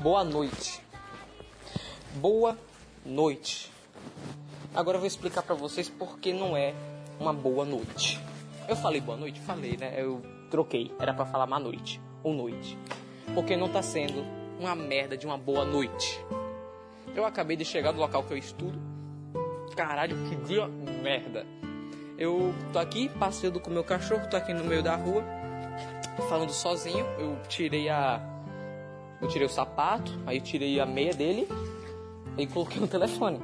Boa noite. Boa noite. Agora eu vou explicar pra vocês por que não é uma boa noite. Eu falei boa noite? Falei, né? Eu troquei. Era pra falar má noite. Ou noite. Porque não tá sendo uma merda de uma boa noite. Eu acabei de chegar do local que eu estudo. Caralho, que dia merda. Eu tô aqui passeando com meu cachorro, tô aqui no meio da rua, falando sozinho. Eu tirei a eu tirei o sapato, aí tirei a meia dele e coloquei no telefone.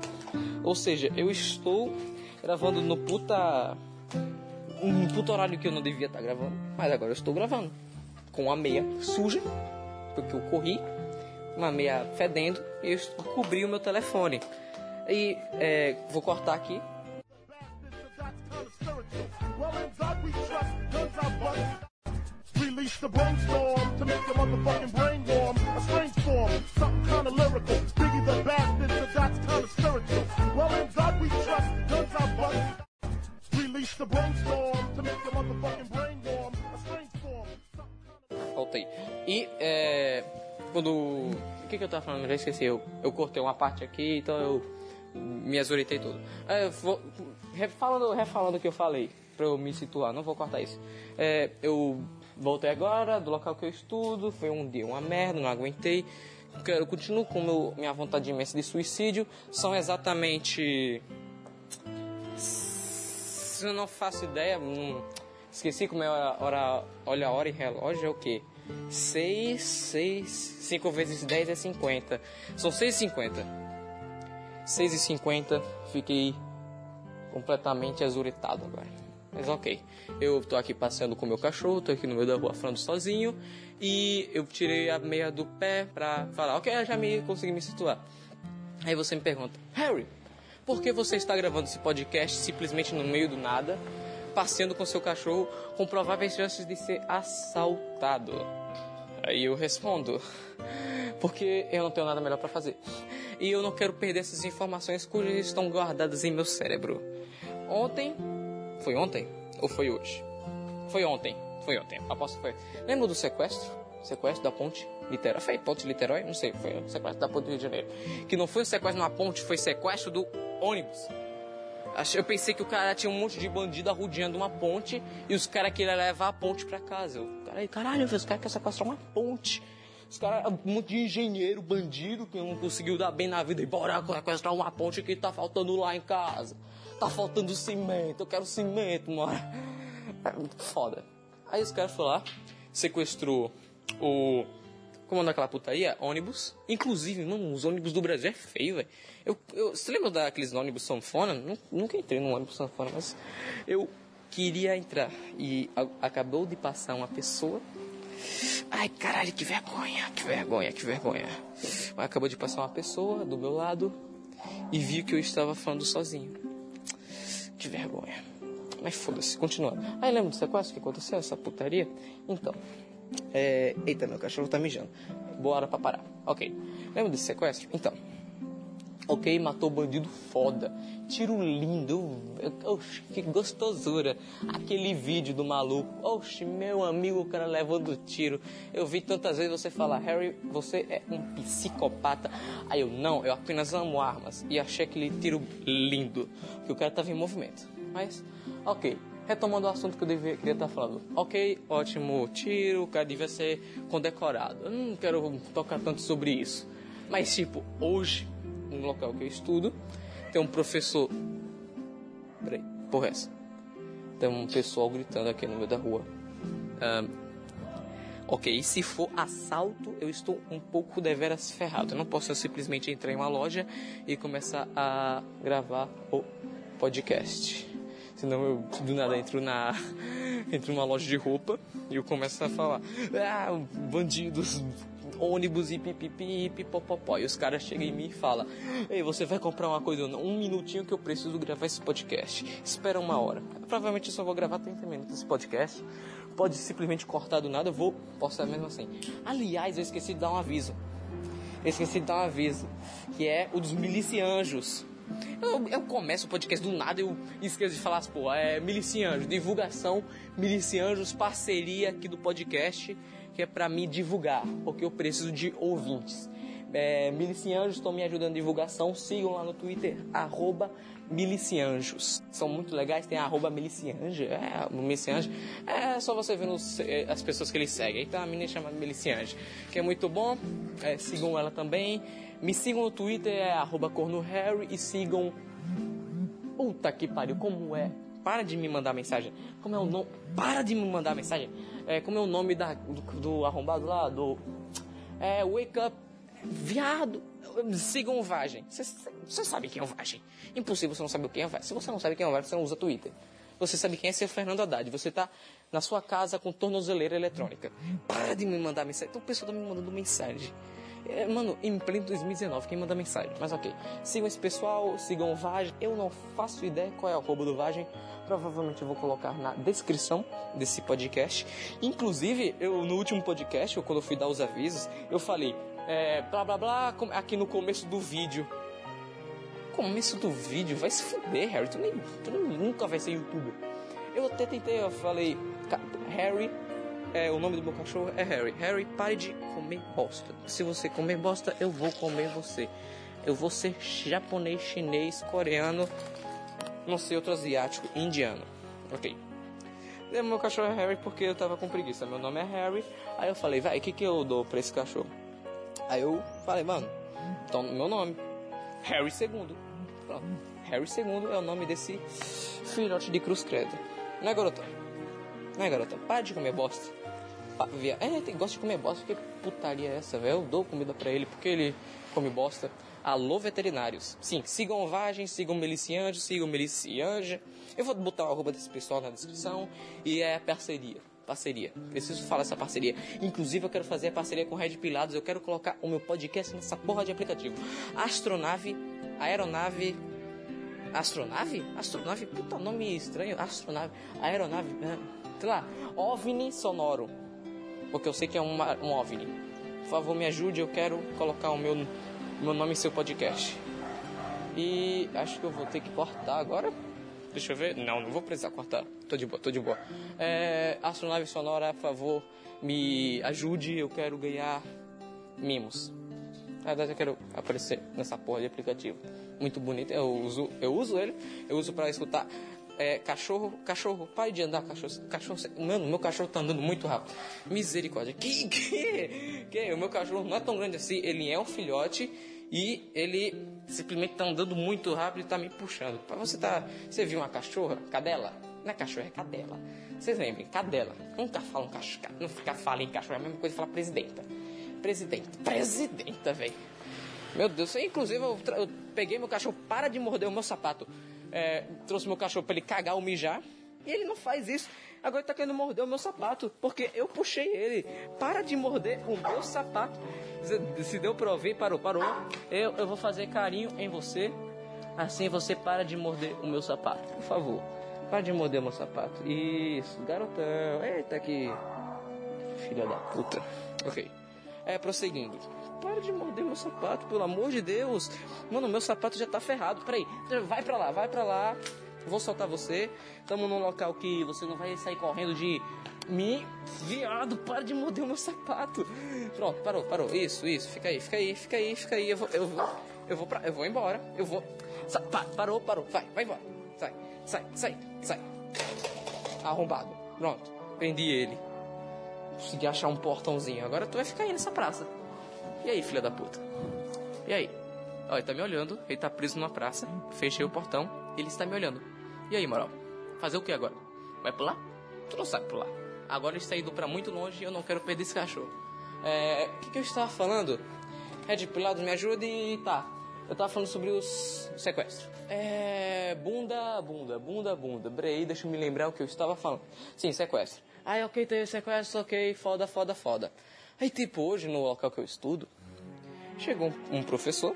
Ou seja, eu estou gravando no puta. Um puta horário que eu não devia estar gravando, mas agora eu estou gravando. Com a meia suja, porque eu corri, uma meia fedendo, e eu cobri o meu telefone. E é, vou cortar aqui. Release the brainstorm to make motherfucking brain warm. A strange form, something kinda lyrical. Biggie the Voltei. E é. Quando. O que, que eu tava falando? Já esqueci. Eu, eu cortei uma parte aqui, então eu me azoritei todo. É, vou, refalando, refalando o que eu falei, pra eu me situar, não vou cortar isso. É, eu voltei agora do local que eu estudo, foi um dia uma merda, não aguentei. Quero, eu continuo com meu, minha vontade imensa de suicídio. São exatamente. Se eu não faço ideia, hum, esqueci como é a hora, olha a hora em relógio, é o quê? 6, 6, 5 vezes 10 é 50. São 6,50. 6,50, fiquei completamente azuretado agora. Mas ok, eu tô aqui passeando com meu cachorro, tô aqui no meio da rua falando sozinho e eu tirei a meia do pé pra falar, ok, já me consegui me situar. Aí você me pergunta, Harry, por que você está gravando esse podcast simplesmente no meio do nada, passeando com seu cachorro com prováveis chances de ser assaltado? Aí eu respondo, porque eu não tenho nada melhor para fazer. E eu não quero perder essas informações cujas estão guardadas em meu cérebro. Ontem, foi ontem ou foi hoje? Foi ontem, foi ontem. Aposto que foi. Lembra do sequestro? Sequestro da ponte Niterói? Foi ponte Niterói? Não sei, foi o sequestro da ponte do Rio de Janeiro. Que não foi um sequestro na ponte, foi sequestro do ônibus. Eu pensei que o cara tinha um monte de bandido arrodeando uma ponte e os caras queriam levar a ponte pra casa. Eu, caralho, caralho, os caras querem sequestrar uma ponte. Os caras, um monte de engenheiro, bandido, que não conseguiu dar bem na vida e bora sequestrar uma ponte que tá faltando lá em casa. Tá faltando cimento, eu quero cimento, mano. É foda. Aí os caras foram lá, sequestrou o. Como daquela putaria? Ônibus. Inclusive, mano, os ônibus do Brasil é feio, velho. Eu, eu, você lembra daqueles ônibus sanfona? Nu- Nunca entrei num ônibus sanfona, mas eu queria entrar. E a- acabou de passar uma pessoa. Ai, caralho, que vergonha, que vergonha, que vergonha. Acabou de passar uma pessoa do meu lado e viu que eu estava falando sozinho. Que vergonha. Mas foda-se, continuando. Aí lembra do sequestro que aconteceu, essa putaria? Então, é... Eita, meu cachorro tá mijando. Boa hora pra parar. Ok. Lembra desse sequestro? Então. Ok, matou bandido foda. Tiro lindo. Oxe, que gostosura. Aquele vídeo do maluco. Oxe, meu amigo, o cara levando tiro. Eu vi tantas vezes você falar, Harry, você é um psicopata. Aí eu, não, eu apenas amo armas. E achei aquele tiro lindo. Que o cara tava em movimento. Mas, ok. Retomando o assunto que eu devia, queria estar falando. Ok, ótimo tiro, o cara devia ser condecorado. Eu não quero tocar tanto sobre isso. Mas, tipo, hoje, no local que eu estudo, tem um professor. Peraí, porra, é essa? Tem um pessoal gritando aqui no meio da rua. Ahn, ok, se for assalto, eu estou um pouco deveras ferrado. Eu não posso simplesmente entrar em uma loja e começar a gravar o podcast. Senão eu do nada entro na entro numa loja de roupa e eu começo a falar: "Ah, bandidos ônibus e pipipi pipopopó. E os caras chegam em mim e falam: Ei, você vai comprar uma coisa? Não, um minutinho que eu preciso gravar esse podcast. Espera uma hora. Provavelmente eu só vou gravar 30 minutos esse podcast. Pode simplesmente cortar do nada, eu vou postar mesmo assim. Aliás, eu esqueci de dar um aviso. Eu esqueci de dar um aviso, que é o dos milicianjos. Eu, eu começo o podcast do nada eu esqueço de falar, pô, é milicianjos, divulgação, milicianjos, parceria aqui do podcast, que é pra me divulgar, porque eu preciso de ouvintes. É, milicianjos estão me ajudando na divulgação, sigam lá no Twitter, arroba milicianjos. São muito legais, tem arroba milicianjo, é, milicianjo. É só você nos, é, as pessoas que ele segue. Então a menina chama milicianjo, que é muito bom. É, sigam ela também. Me sigam no Twitter, é cornoharry e sigam... Puta que pariu, como é? Para de me mandar mensagem. Como é o nome? Para de me mandar mensagem. É, como é o nome da, do, do arrombado lá? Do... É, Wake Up Viado, sigam o Vagem. Você sabe quem é o Vagem. Impossível você não saber quem é o Vagem. Se você não sabe quem é o Vagem, você não usa Twitter. Você sabe quem é seu Fernando Haddad. Você tá na sua casa com tornozeleira eletrônica. Para de me mandar mensagem. Então o pessoal tá me mandando mensagem. É, mano, em pleno 2019, quem manda mensagem? Mas ok. Sigam esse pessoal, sigam o Vagem. Eu não faço ideia qual é o roubo do Vagem. Provavelmente eu vou colocar na descrição desse podcast. Inclusive, eu no último podcast, quando eu fui dar os avisos, eu falei, é, blá blá blá, aqui no começo do vídeo. Começo do vídeo? Vai se fuder, Harry. Tu, nem, tu nunca vai ser youtuber. Eu até tentei, eu falei, Harry, é, o nome do meu cachorro é Harry. Harry, pare de comer bosta. Se você comer bosta, eu vou comer você. Eu vou ser japonês, chinês, coreano, não sei, outro asiático, indiano. Ok. E meu cachorro é Harry porque eu tava com preguiça. Meu nome é Harry. Aí eu falei, vai, o que, que eu dou pra esse cachorro? Aí eu falei, mano, então meu nome, Harry II. Pronto. Harry II é o nome desse filhote de cruz credo. Não é, garotão? Não garotão? Para de comer bosta. Via... É, tem, gosta de comer bosta. Que putaria é essa, velho? Eu dou comida pra ele porque ele come bosta. Alô, veterinários. Sim, sigam Vagem, sigam o Melicianjo, sigam o Melicianja. Eu vou botar o arroba desse pessoal na descrição. E é parceria parceria. Preciso falar essa parceria. Inclusive, eu quero fazer a parceria com Red Pilados. Eu quero colocar o meu podcast nessa porra de aplicativo. Astronave, aeronave. Astronave? Astronave? Puta nome estranho. Astronave, aeronave. Sei lá. OVNI sonoro. Porque eu sei que é uma, um OVNI. Por favor, me ajude. Eu quero colocar o meu, meu nome em seu podcast. E acho que eu vou ter que cortar agora. Deixa eu ver. Não, não vou precisar cortar. Tô de boa, tô de boa. É, astronave sonora, por favor, me ajude. Eu quero ganhar mimos. Na verdade, eu quero aparecer nessa porra de aplicativo. Muito bonito. Eu uso, eu uso ele. Eu uso para escutar é, cachorro, cachorro, pai de andar, cachorro, cachorro, mano, meu cachorro tá andando muito rápido. Misericórdia. Que, que, que? O meu cachorro não é tão grande assim, ele é um filhote e ele simplesmente tá andando muito rápido e tá me puxando. Para você tá, você viu uma cachorra, cadela? Não é cachorro, é cadela. Vocês lembrem, cadela. Nunca falam cachorro, não fica fala em cachorro, é a mesma coisa que falar presidenta. Presidenta, presidenta, velho. Meu Deus, inclusive eu, eu, peguei meu cachorro, para de morder o meu sapato. É, trouxe meu cachorro para ele cagar ou mijar. E ele não faz isso. Agora ele tá querendo morder o meu sapato. Porque eu puxei ele. Para de morder o meu sapato. Se deu pra ouvir, parou, parou. Eu, eu vou fazer carinho em você. Assim você para de morder o meu sapato. Por favor. Para de morder o meu sapato. Isso, garotão. Eita que. Filha da puta. Ok. É, prosseguindo. Para de morder meu sapato, pelo amor de Deus. Mano, meu sapato já tá ferrado. Peraí. Vai pra lá, vai pra lá. Vou soltar você. Estamos num local que você não vai sair correndo de mim. Viado, para de morder o meu sapato. Pronto, parou, parou. Isso, isso. Fica aí, fica aí, fica aí, fica aí. Eu vou, eu vou, eu vou, pra, eu vou embora. Eu vou. Sa parou, parou. Vai, vai embora. Sai, sai, sai, sai. Arrombado. Pronto. Prendi ele. Consegui achar um portãozinho. Agora tu vai ficar aí nessa praça. E aí, filha da puta? E aí? Ó, ele tá me olhando. Ele tá preso numa praça. Fechei o portão. Ele está me olhando. E aí, moral? Fazer o que agora? Vai pular? Tu não sabe pular. Agora ele está indo pra muito longe e eu não quero perder esse cachorro. É. O que, que eu estava falando? Red Pilados, me ajude e tá. Eu tava falando sobre os sequestros. É. Bunda, bunda, bunda, bunda. Brei, deixa eu me lembrar o que eu estava falando. Sim, sequestro. Ah, ok, teve sequestro, ok, foda, foda, foda. Aí, tipo, hoje no local que eu estudo, chegou um, professor.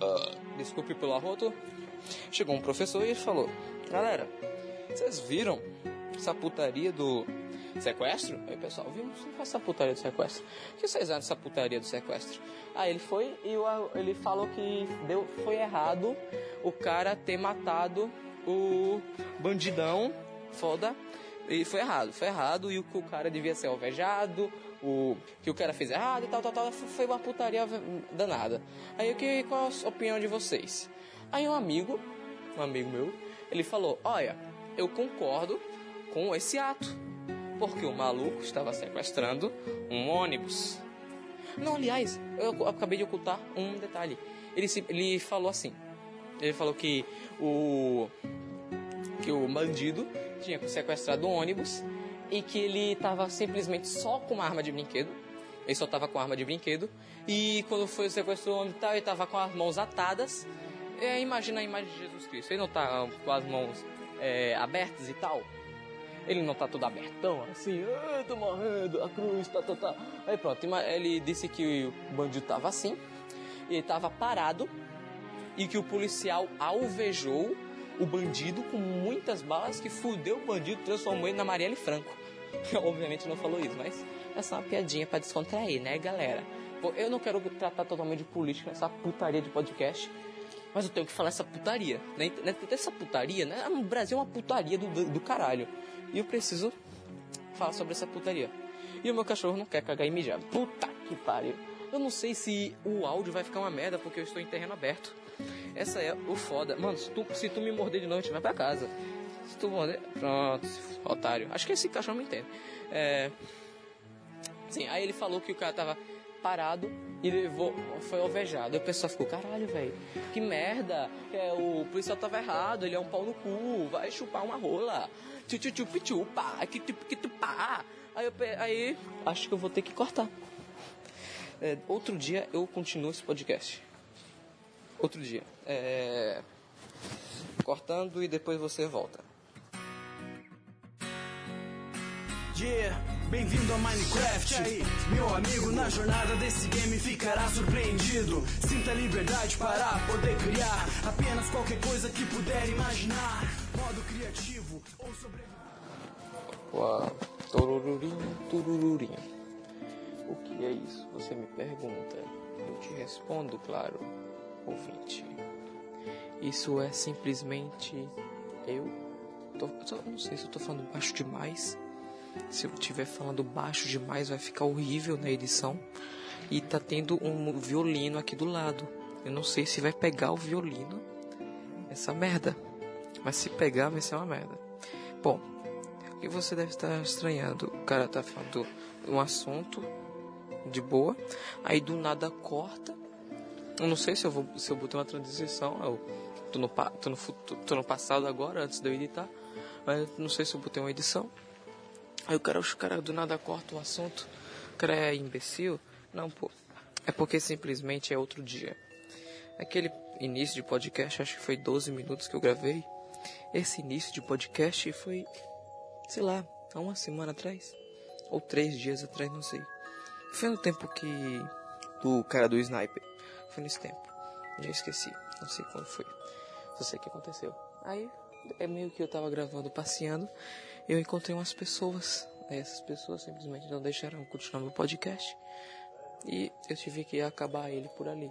ah, desculpe pelo arroto. Chegou um professor e ele falou: Galera, vocês viram essa putaria do sequestro? Aí pessoal, viu essa putaria do sequestro? O que vocês acham dessa putaria do sequestro? Aí ele foi e o- ele falou que deu, foi errado o cara ter matado o bandidão foda. E foi errado, foi errado, e o o cara devia ser alvejado, o que o cara fez errado e tal, tal, tal, foi uma putaria danada. Aí o que, qual a opinião de vocês? Aí um amigo, um amigo meu, ele falou, olha, eu concordo com esse ato, porque o maluco estava sequestrando um ônibus. Não, aliás, eu acabei de ocultar um detalhe. Ele, se- ele falou assim, ele falou que o que o bandido tinha sequestrado um ônibus e que ele estava simplesmente só com uma arma de brinquedo. Ele só estava com arma de brinquedo. E quando foi o sequestro do ônibus e tal, ele estava com as mãos atadas. É, imagina a imagem de Jesus Cristo. Ele não tá com as mãos é, abertas e tal. Ele não tá todo abertão, assim, ah, morrendo, a cruz, tá, tá, tá. Aí pronto, ele disse que o bandido tava assim, ele tava parado, e que o policial alvejou o bandido com muitas balas, que fudeu o bandido, transformou ele na Marielle Franco. Obviamente não falou isso, mas é só uma piadinha pra descontrair, né, galera? Eu não quero tratar totalmente de política nessa putaria de podcast, mas eu tenho que falar essa putaria. Né? Né? Essa putaria, né? O Brasil é uma putaria do, do, do caralho. E eu preciso falar sobre essa putaria. E o meu cachorro não quer cagar e mijar. Puta que pariu. Eu não sei se o áudio vai ficar uma merda porque eu estou em terreno aberto. Essa é o foda. Mano, se tu, se tu me morder de noite, vai pra casa. Se tu morder. Pronto, otário. Acho que esse cachorro me entende. É. Sim, aí ele falou que o cara tava parado e levou, foi alvejado. Aí o pessoal ficou, caralho, velho, que merda. É, o policial tava errado, ele é um pau no cu, vai chupar uma rola. Tchu tchu tchu pichu, pá, que tu que tu pá. Aí, eu, aí acho que eu vou ter que cortar. É, outro dia eu continuo esse podcast. Outro dia. É, cortando e depois você volta. Yeah, bem-vindo a Minecraft. Aí, meu amigo, na jornada desse game ficará surpreendido. Sinta liberdade para poder criar apenas qualquer coisa que puder imaginar. Modo criativo ou sobreviver. Uau, turururinho, turururinho. O que é isso? Você me pergunta. Eu te respondo, claro, ouvinte. Isso é simplesmente eu. Tô, tô- não sei se eu tô falando baixo demais. Se eu estiver falando baixo demais, vai ficar horrível na edição. E tá tendo um violino aqui do lado. Eu não sei se vai pegar o violino. Essa merda. Mas se pegar, vai ser uma merda. Bom, o que você deve estar estranhando? O cara tá falando um assunto de boa, aí do nada corta. Eu não sei se eu vou se eu botei uma transição, eu tô no, tô no, tô no passado agora, antes de eu editar, mas não sei se eu botei uma edição. Aí o cara, os cara do nada corta o assunto. O cara é imbecil? Não, pô. É porque simplesmente é outro dia. Aquele início de podcast, acho que foi 12 minutos que eu gravei. Esse início de podcast foi sei lá, há uma semana atrás. Ou três dias atrás, não sei. Foi no tempo que. do cara do sniper. Foi nesse tempo. Já esqueci. Não sei quando foi. Só sei o que aconteceu. Aí, é meio que eu tava gravando, passeando. Eu encontrei umas pessoas. Essas pessoas simplesmente não deixaram continuar meu podcast. E eu tive que acabar ele por ali.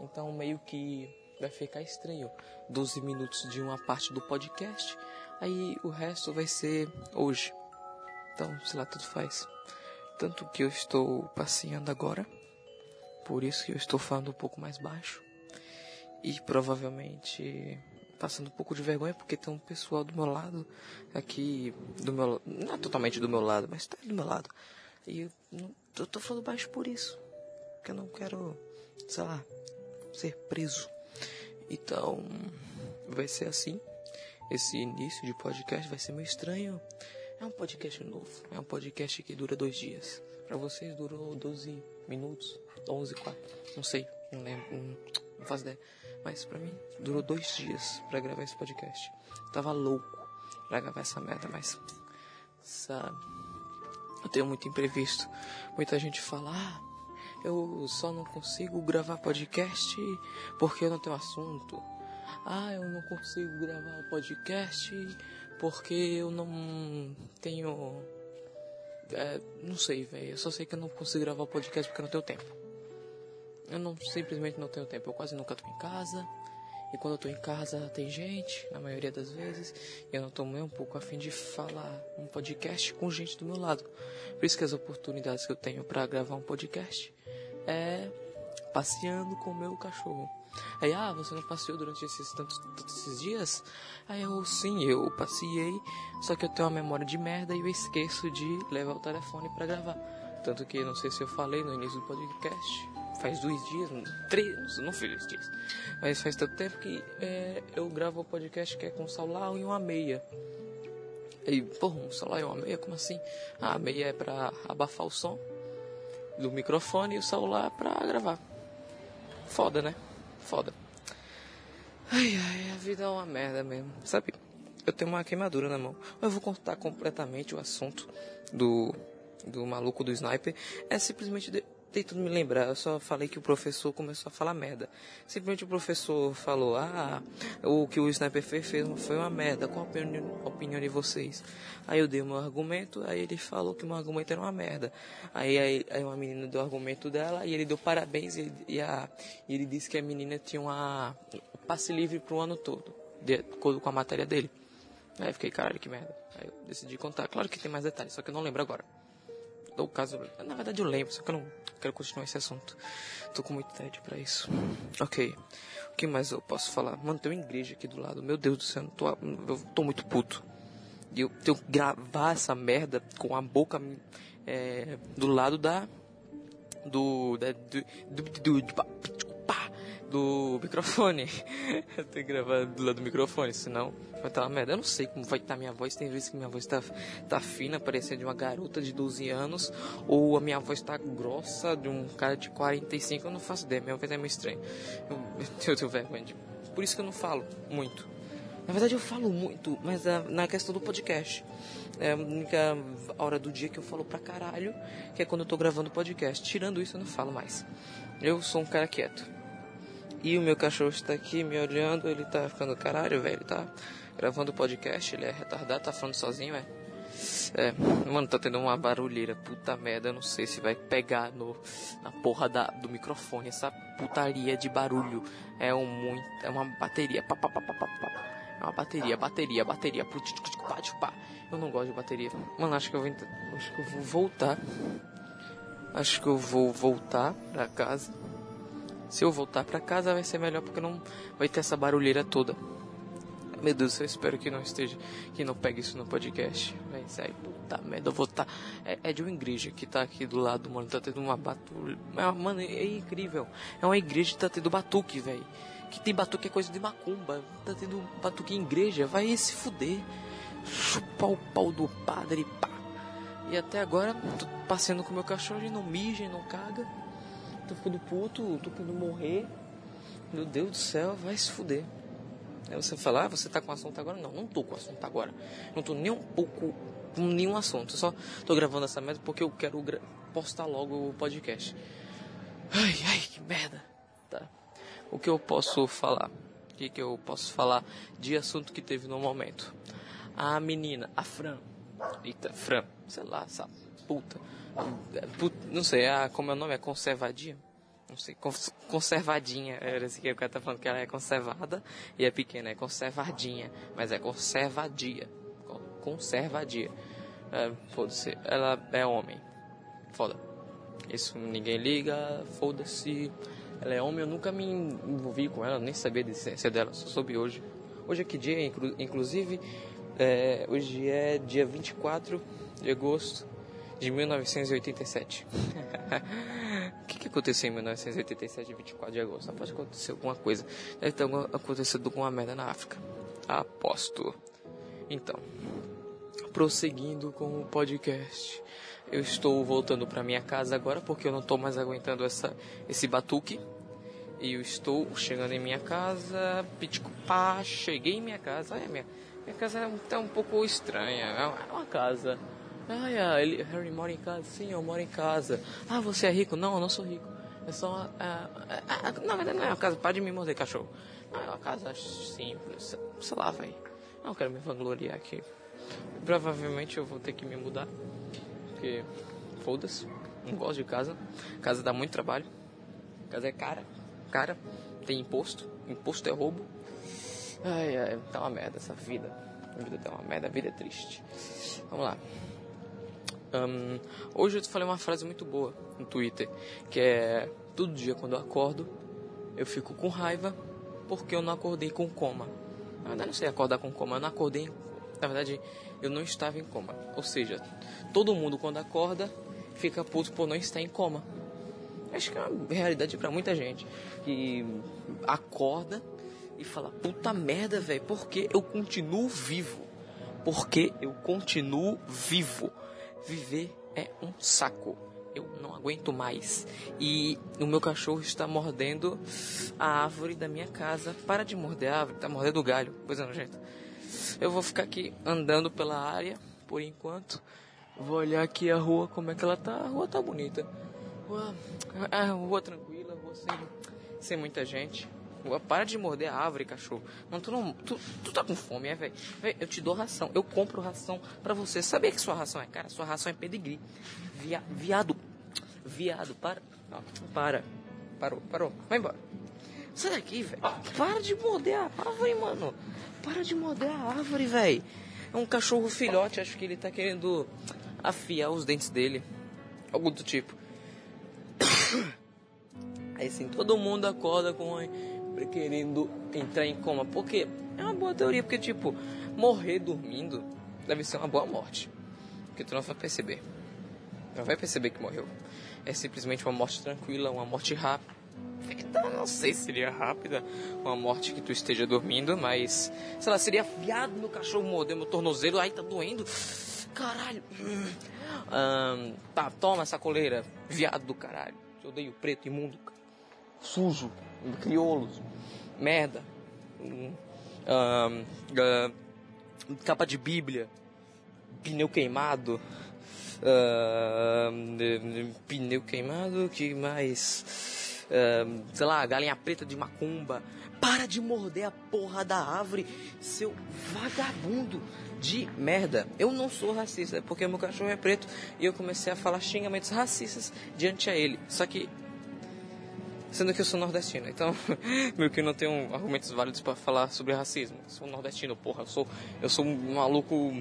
Então meio que vai ficar estranho. 12 minutos de uma parte do podcast. Aí o resto vai ser hoje. Então, sei lá, tudo faz. Tanto que eu estou passeando agora. Por isso que eu estou falando um pouco mais baixo. E provavelmente passando um pouco de vergonha porque tem um pessoal do meu lado aqui do meu não é totalmente do meu lado, mas tá do meu lado. E eu, não, eu tô falando baixo por isso. Porque eu não quero, sei lá, ser preso. Então, vai ser assim. Esse início de podcast vai ser meio estranho. É um podcast novo. É um podcast que dura dois dias. Pra vocês durou 12 minutos, 11, 4. Não sei, não lembro, não, faço ideia. Mas pra mim, durou dois dias pra gravar esse podcast. Tava louco pra gravar essa merda, mas. Essa eu tenho muito imprevisto. Muita gente fala, ah, eu só não consigo gravar podcast porque eu não tenho assunto. Ah, eu não consigo gravar podcast porque eu não tenho. É, não sei, velho. Eu só sei que eu não consigo gravar podcast porque eu não tenho tempo. Eu não simplesmente não tenho tempo. Eu quase nunca tô em casa. E quando eu tô em casa tem gente, na maioria das vezes, e eu não tô nem um pouco afim de falar um podcast com gente do meu lado. Por isso que as oportunidades que eu tenho para gravar um podcast é passeando com o meu cachorro. Aí, ah, você não passeou durante esses tantos, tantos esses dias? Aí eu, sim, eu passei, só que eu tenho uma memória de merda e eu esqueço de levar o telefone para gravar. Tanto que não sei se eu falei no início do podcast, faz dois dias, três, não fiz dois dias, mas faz tanto tempo que é, eu gravo o podcast que é com celular e uma meia. E, porra, um celular e uma meia, como assim? Ah, a meia é pra abafar o som do microfone e o celular pra gravar. Foda, né? Foda. Ai, ai, a vida é uma merda mesmo. Sabe, eu tenho uma queimadura na mão. Eu vou contar completamente o assunto do, do maluco do sniper. É simplesmente de, tentando me lembrar. Eu só falei que o professor começou a falar merda. Simplesmente o professor falou: Ah, o que o sniper fez, foi uma merda. Qual a opinião, opinião de vocês? Aí eu dei o meu argumento. Aí ele falou que o meu argumento era uma merda. Aí, aí, aí uma menina deu o argumento dela. E ele deu parabéns. E, e, a, e ele disse que a menina tinha uma passe livre pro ano todo. De acordo com a matéria dele. Aí fiquei, caralho, que merda. Aí eu decidi contar. Claro que tem mais detalhes, só que eu não lembro agora. Ou caso. Na verdade eu lembro, só que eu não quero continuar esse assunto. Tô com muito tédio pra isso. Ok. O que mais eu posso falar? Mano, tem uma igreja aqui do lado. Meu Deus do céu, tô, eu tô muito puto. E eu tenho que gravar essa merda com a boca é, do lado da. Do. Da, do, do, do, do, do microfone. eu tenho que gravar do lado do microfone, senão vai estar uma merda. Eu não sei como vai estar minha voz. Tem vezes que minha voz tá, tá fina, parecendo de uma garota de 12 anos, ou a minha voz tá grossa de um cara de 45. Eu não faço ideia, minha voz é meio estranha. Eu, eu tenho vergonha de. Por isso que eu não falo muito. Na verdade, eu falo muito, mas é na questão do podcast. É a única hora do dia que eu falo pra caralho, que é quando eu tô gravando podcast. Tirando isso, eu não falo mais. Eu sou um cara quieto. E o meu cachorro está aqui me olhando, ele tá ficando caralho, velho. Tá gravando podcast, ele é retardado, tá falando sozinho, velho. É, mano, tá tendo uma barulheira, puta merda, eu não sei se vai pegar no, na porra da, do microfone, essa putaria de barulho. É um muito, é uma bateria, pá, pá, pá, pá, pá, pá. É uma bateria, bateria, bateria, pá, Eu não gosto de bateria. Mano, acho que eu vou, acho que eu vou voltar. Acho que eu vou voltar pra casa. Se eu voltar pra casa vai ser melhor porque não vai ter essa barulheira toda. Meu Deus, eu espero que não esteja, que não pegue isso no podcast. Vai sério, puta merda, eu vou estar. Tá, é, é de uma igreja que tá aqui do lado, mano. Tá tendo uma batuque. Mano, é incrível. É uma igreja que tá tendo batuque, velho. Que tem batuque é coisa de macumba. Tá tendo batuque em igreja. Vai se fuder. Chupar o pau do padre, pá. E até agora, tô passeando com meu cachorro, ele não mija, não caga. Tô ficando puto, tô querendo morrer. Meu Deus do céu, vai se fuder. Aí você fala, ah, você tá com assunto agora? Não, não tô com assunto agora. Não tô nem um pouco com nenhum assunto. Eu só tô gravando essa merda porque eu quero postar logo o podcast. Ai, ai, que merda. Tá. O que eu posso falar? O que, que eu posso falar de assunto que teve no momento? A menina, a Fran. Eita, Fran, sei lá, essa puta. Não sei, a, como é o nome? É conservadia? não sei, conservadinha. Era assim que o cara tá falando que ela é conservada e é pequena, é conservadinha, mas é conservadia. Conservadia. É, Foda-se, ela é homem. Foda. Isso ninguém liga, foda-se. Ela é homem, eu nunca me envolvi com ela, nem sabia da existência dela, só soube hoje. Hoje é que dia, inclusive, é, hoje é dia 24 de agosto de 1987. O que, que aconteceu em 1987, 24 de agosto? Pode acontecer alguma coisa. Deve ter acontecido alguma merda na África. Aposto. Então, prosseguindo com o podcast. Eu estou voltando para minha casa agora porque eu não estou mais aguentando essa, esse batuque. E eu estou chegando em minha casa, pitico pá, cheguei em minha casa. É, minha, minha casa é um, é um pouco estranha. É uma, é casa ah, ele, Harry mora em casa? Sim, eu moro em casa. Ah, você é rico? Não, eu não sou rico. É só. ah, ah, ah, na verdade, não é uma casa. Pode me morder, cachorro. Não, é uma casa simples. Sei lá, velho. Não quero me vangloriar aqui. Provavelmente eu vou ter que me mudar. Porque. Foda-se. Não gosto de casa. Casa dá muito trabalho. Casa é cara. Cara. Tem imposto. Imposto é roubo. Ai, ai, tá uma merda essa vida. A vida tá uma merda, a vida é triste. Vamos lá. Ahn, hoje eu te falei uma frase muito boa no Twitter, que é todo dia quando eu acordo, eu fico com raiva porque eu não acordei com coma. Na verdade, não sei acordar com coma, eu não acordei. Na verdade, eu não estava em coma. Ou seja, todo mundo quando acorda fica puto por não estar em coma. Acho que é uma realidade pra muita gente que acorda e fala: puta merda, velho, porque eu continuo vivo? Porque eu continuo vivo. Viver é um saco. Eu não aguento mais. E o meu cachorro está mordendo a árvore da minha casa. Para de morder a árvore, tá mordendo o galho. Coisa nojenta. Eu vou ficar aqui andando pela área por enquanto. Vou olhar aqui a rua, como é que ela tá. A rua tá bonita. Rua, a rua tranquila, rua sem, sem muita gente. Para de morder a árvore, cachorro. Não, tu não. Tu, tu tá com fome, é, velho? Eu te dou ração. Eu compro ração pra você. Sabia que sua ração é cara? Sua ração é pedigree. Via, viado. Viado, para. Ó, para. Parou, parou. Vai embora. Sai daqui, velho. Para de morder a árvore, mano. Para de morder a árvore, velho. É um cachorro filhote, acho que ele tá querendo afiar os dentes dele. Algo do tipo. Aí sim, todo mundo acorda com querendo entrar em coma. Porque é uma boa teoria, porque tipo, morrer dormindo deve ser uma boa morte. Porque tu não vai perceber. Não vai perceber que morreu. É simplesmente uma morte tranquila, uma morte rápida. Não sei se seria rápida uma morte que tu esteja dormindo, mas sei lá, seria viado meu cachorro morder meu tornozelo, aí tá doendo. Caralho. Tá, toma essa coleira, viado do caralho. Eu odeio preto, imundo, sujo, crioulos, merda. Hum. Capa de Bíblia, pneu queimado. Pneu queimado, que mais? Sei lá, galinha preta de macumba. Para de morder a porra da árvore, seu vagabundo de merda. Eu não sou racista, porque meu cachorro é preto e eu comecei a falar xingamentos racistas diante a ele. Só que Sendo que eu sou nordestino, então meio que não tenho argumentos válidos para falar sobre racismo. Eu sou nordestino, porra. Eu sou, eu sou um maluco.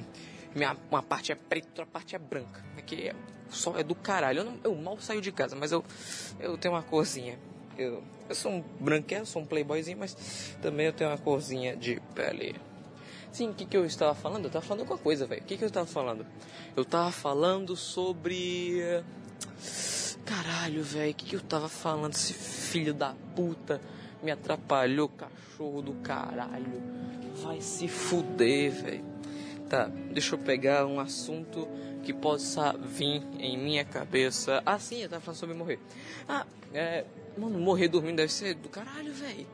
Minha, uma parte é preta, outra parte é branca. É que é- sol é do caralho. Eu, não- eu mal saio de casa, mas eu, eu tenho uma corzinha. Eu, eu sou um branquelo, sou um playboyzinho, mas também eu tenho uma corzinha de pele. Sim, o que, que eu estava falando? Eu estava falando alguma coisa, velho. O que, que eu estava falando? Eu estava falando sobre. Caralho, velho, o que, que eu tava falando? Esse filho da puta me atrapalhou, cachorro do caralho. Vai se fuder, velho. Tá, deixa eu pegar um assunto que possa vir em minha cabeça. Ah, sim, eu tava falando sobre morrer. Ah, é. Mano, morrer dormindo deve ser do caralho, velho.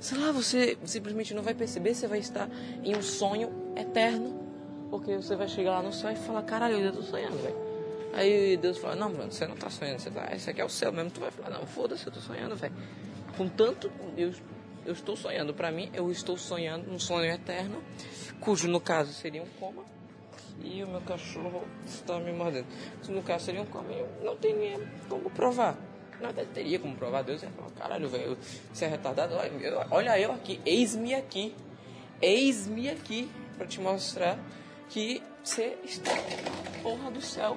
Sei lá, você simplesmente não vai perceber, você vai estar em um sonho eterno. Porque você vai chegar lá no céu e falar, caralho, eu tô sonhando, velho. Aí Deus fala, não, mano, você não tá sonhando, você tá. Esse aqui é o céu mesmo. Tu vai falar, não, foda-se, eu tô sonhando, velho. Contanto, eu, eu estou sonhando. Pra mim, eu estou sonhando um sonho eterno, cujo no caso seria um coma. E o meu cachorro está me mordendo. No caso seria um coma, eu não teria como provar. Na verdade, teria como provar. Deus ia falar, caralho, velho, você é retardado. Olha, eu- olha eu aqui, eis-me aqui. Eis-me aqui pra te mostrar que você está porra do céu,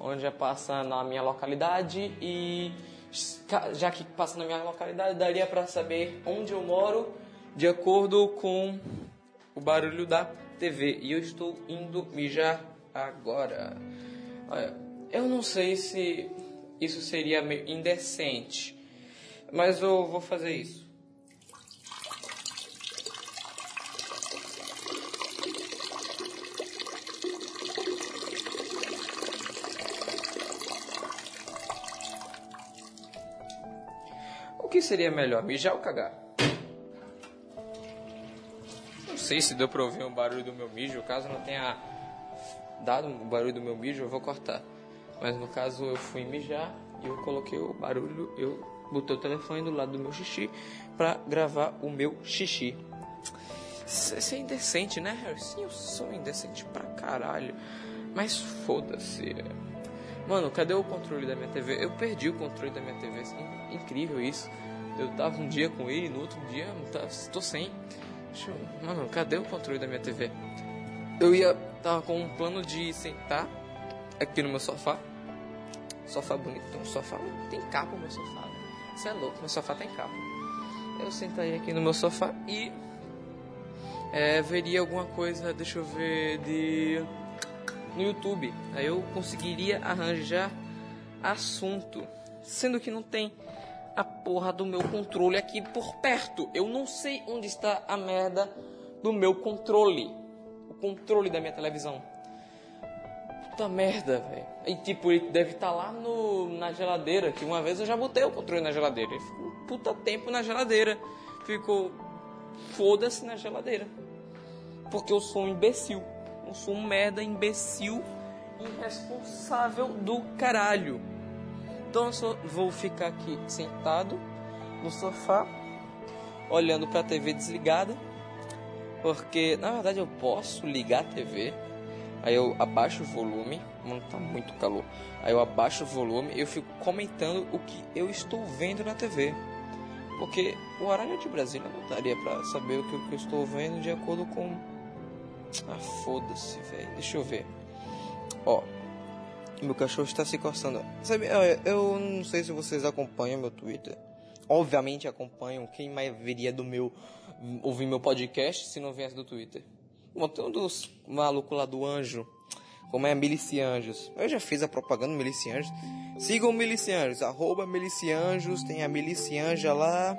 onde já passa na minha localidade e já que passa na minha localidade, daria para saber onde eu moro de acordo com o barulho da TV. E eu estou indo mijar agora. Olha, Eu não sei se isso seria indecente, mas eu vou fazer isso. O que seria melhor, mijar ou cagar? Não sei se deu pra ouvir o barulho do meu mijo. Caso não tenha dado o barulho do meu mijo, eu vou cortar. Mas no caso eu fui mijar e eu coloquei o barulho, eu botei o telefone do lado do meu xixi pra gravar o meu xixi. Isso é indecente, né, Harry? Sim, eu sou indecente pra caralho. Mas foda-se. Mano, cadê o controle da minha TV? Eu perdi o controle da minha TV. In- Incrível isso. Eu tava um dia com ele, no outro dia tá- tô sem. Eu- Mano, cadê o controle da minha TV? Eu ia. Tava com um plano de sentar aqui no meu sofá. Sofá bonito, um sofá. Tem capa meu sofá. Você é louco, meu sofá tem capa. Eu sentaria aqui no meu sofá e. é, veria alguma coisa, deixa eu ver, de. no YouTube. Aí eu conseguiria arranjar assunto. Sendo que não tem a porra do meu controle aqui por perto. Eu não sei onde está a merda do meu controle. O controle da minha televisão. Puta merda, velho. E tipo, ele deve estar lá no, na geladeira. Que uma vez eu já botei o controle na geladeira. Ele ficou um puta tempo na geladeira. Ficou. Foda-se na geladeira. Porque eu sou um imbecil. Eu sou um merda imbecil irresponsável do caralho. Então eu vou ficar aqui sentado no sofá, olhando pra TV desligada. Porque na verdade eu posso ligar a TV. Aí eu abaixo o volume, mano, tá muito calor. Aí eu abaixo o volume e eu fico comentando o que eu estou vendo na TV. Porque o horário de Brasília não daria pra saber o que eu estou vendo de acordo com. Ah, foda-se, velho. Deixa eu ver. Ó, meu cachorro está se coçando. Sabe, eu não sei se vocês acompanham meu Twitter. Obviamente acompanham. Quem mais viria do meu. ouvir meu podcast se não viesse do Twitter? Bom, tem um dos malucos lá do Anjo. Como é Milicianjos. Eu já fiz a propaganda Milicianjos. Sigam Milicianjos. Arroba Milicianjos. Tem a Milicianja lá.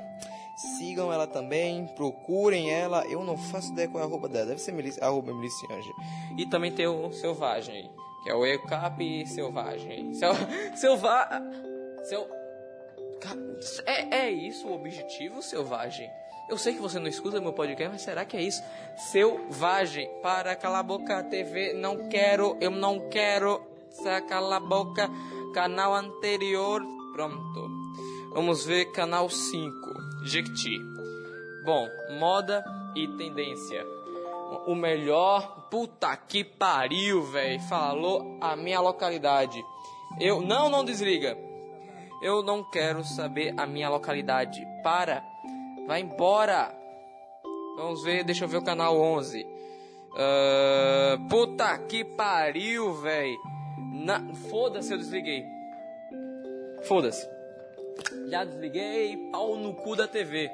Sigam ela também. Procurem ela. Eu não faço ideia qual é a arroba dela. Deve ser milici arroba Milicianja. E também tem o Selvagem aí. Que é o Ecap Selvagem. Sel Selva... É, é isso o objetivo, Selvagem? Eu sei que você não escuta meu podcast, mas será que é isso? Selvagem, para calar a boca, TV, não quero, eu não quero, cala a boca, canal anterior, pronto. Vamos ver canal 5, Jequiti. Bom, moda e tendência. O melhor, puta que pariu, velho, falou a minha localidade. Eu, não, não desliga. Eu não quero saber a minha localidade. Para. Vai embora. Vamos ver, deixa eu ver o canal 11. Ah, puta que pariu, velho. Foda-se, eu desliguei. Foda-se. Já desliguei, pau no cu da TV.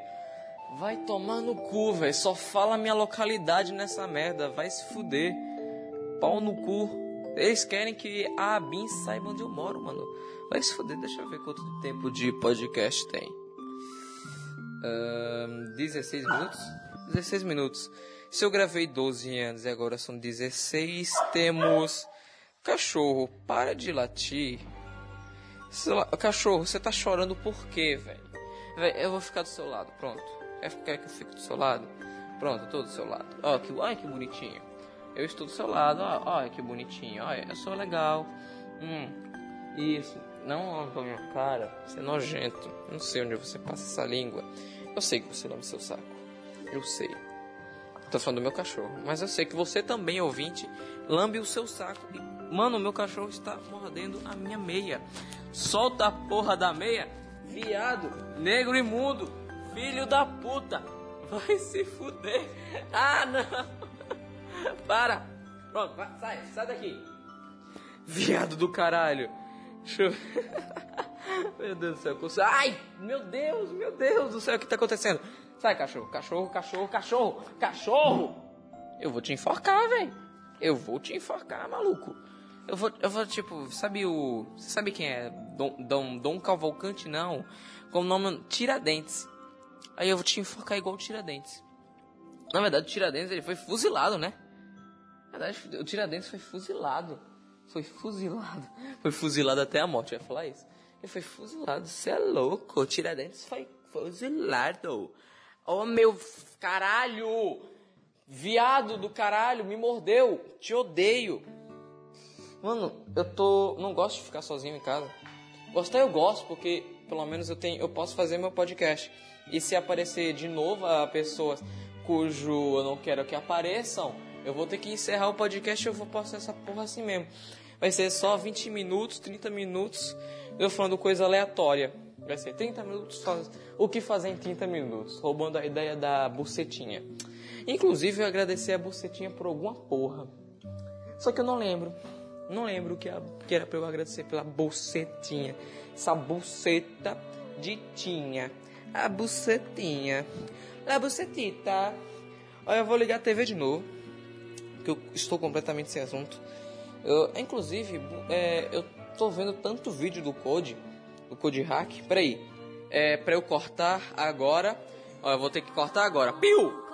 Vai tomar no cu, velho. Só fala minha localidade nessa merda. Vai se fuder. Pau no cu. Eles querem que a Abin saiba onde eu moro, mano. Vai se fuder. Deixa eu ver quanto tempo de podcast tem. Ahn, 16 minutos? 16 minutos. Se eu gravei 12 anos e agora são 16, temos. Cachorro, para de latir. Lá, Cachorro, você tá chorando por quê, velho? Eu vou ficar do seu lado, pronto. Quer quer que eu fique do seu lado? Pronto, eu tô do seu lado. Ó, que, olha que bonitinho. Eu estou do seu lado, ó, olha que bonitinho. Olha, eu sou legal. Hum, isso. Não olha pra minha cara, você é nojento. Não sei onde você passa essa língua. Eu sei que você lava seu saco. Eu sei. Tô falando do meu cachorro. Mas eu sei que você também, ouvinte, lambe o seu saco. E, mano, meu cachorro está mordendo a minha meia. Solta a porra da meia, viado, negro imundo, filho da puta. Vai se fuder. Ah, não. Para. Pronto, vai, sai, sai daqui. Viado do caralho. Deixa eu... Meu Deus do céu. consigo- Ai, meu Deus, meu Deus do céu. O que tá acontecendo? Sai, cachorro, cachorro, cachorro, cachorro, cachorro. Eu vou te enforcar, velho. Eu vou te enforcar, maluco. Eu vou, eu vou, tipo, sabe o. Você sabe quem é? Dom, Dom, Dom Cavalcante, não. Como nome? Tiradentes. Aí eu vou te enfocar igual o Tiradentes. Na verdade, o Tiradentes ele foi fuzilado, né? Na verdade, o Tiradentes foi fuzilado. Foi fuzilado. Foi fuzilado até a morte, eu falar isso. Ele foi fuzilado, você é louco. O Tiradentes foi fuzilado. Oh, meu caralho! Viado do caralho, me mordeu. Te odeio. Mano, eu tô. Não gosto de ficar sozinho em casa. Gostar eu gosto, porque pelo menos eu tenho. Eu posso fazer meu podcast. E se aparecer de novo a pessoas cujo eu não quero que apareçam, eu vou ter que encerrar o podcast e eu vou postar essa porra assim mesmo. Vai ser só 20 minutos, 30 minutos, eu falando coisa aleatória. Vai ser 30 minutos, faz... o que fazer em 30 minutos? Roubando a ideia da bucetinha. Inclusive, eu agradecer a bucetinha por alguma porra. Só que eu não lembro. Não lembro o que era pra eu agradecer pela bucetinha. Essa buceta de tinha. A bucetinha. A bucetita. Olha, eu vou ligar a TV de novo. Que eu estou completamente sem assunto. Eu, inclusive, é, eu tô vendo tanto vídeo do Code. Do Code Hack. Peraí. É, pra eu cortar agora. Ó, eu vou ter que cortar agora. Piu!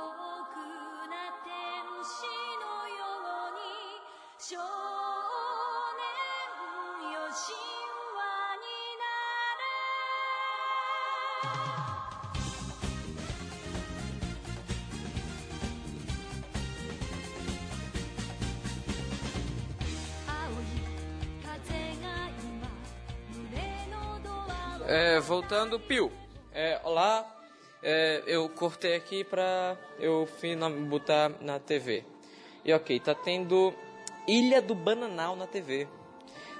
Voltando, Pio. É, olá, é, eu cortei aqui pra eu botar na TV. E ok, tá tendo Ilha do Bananal na TV.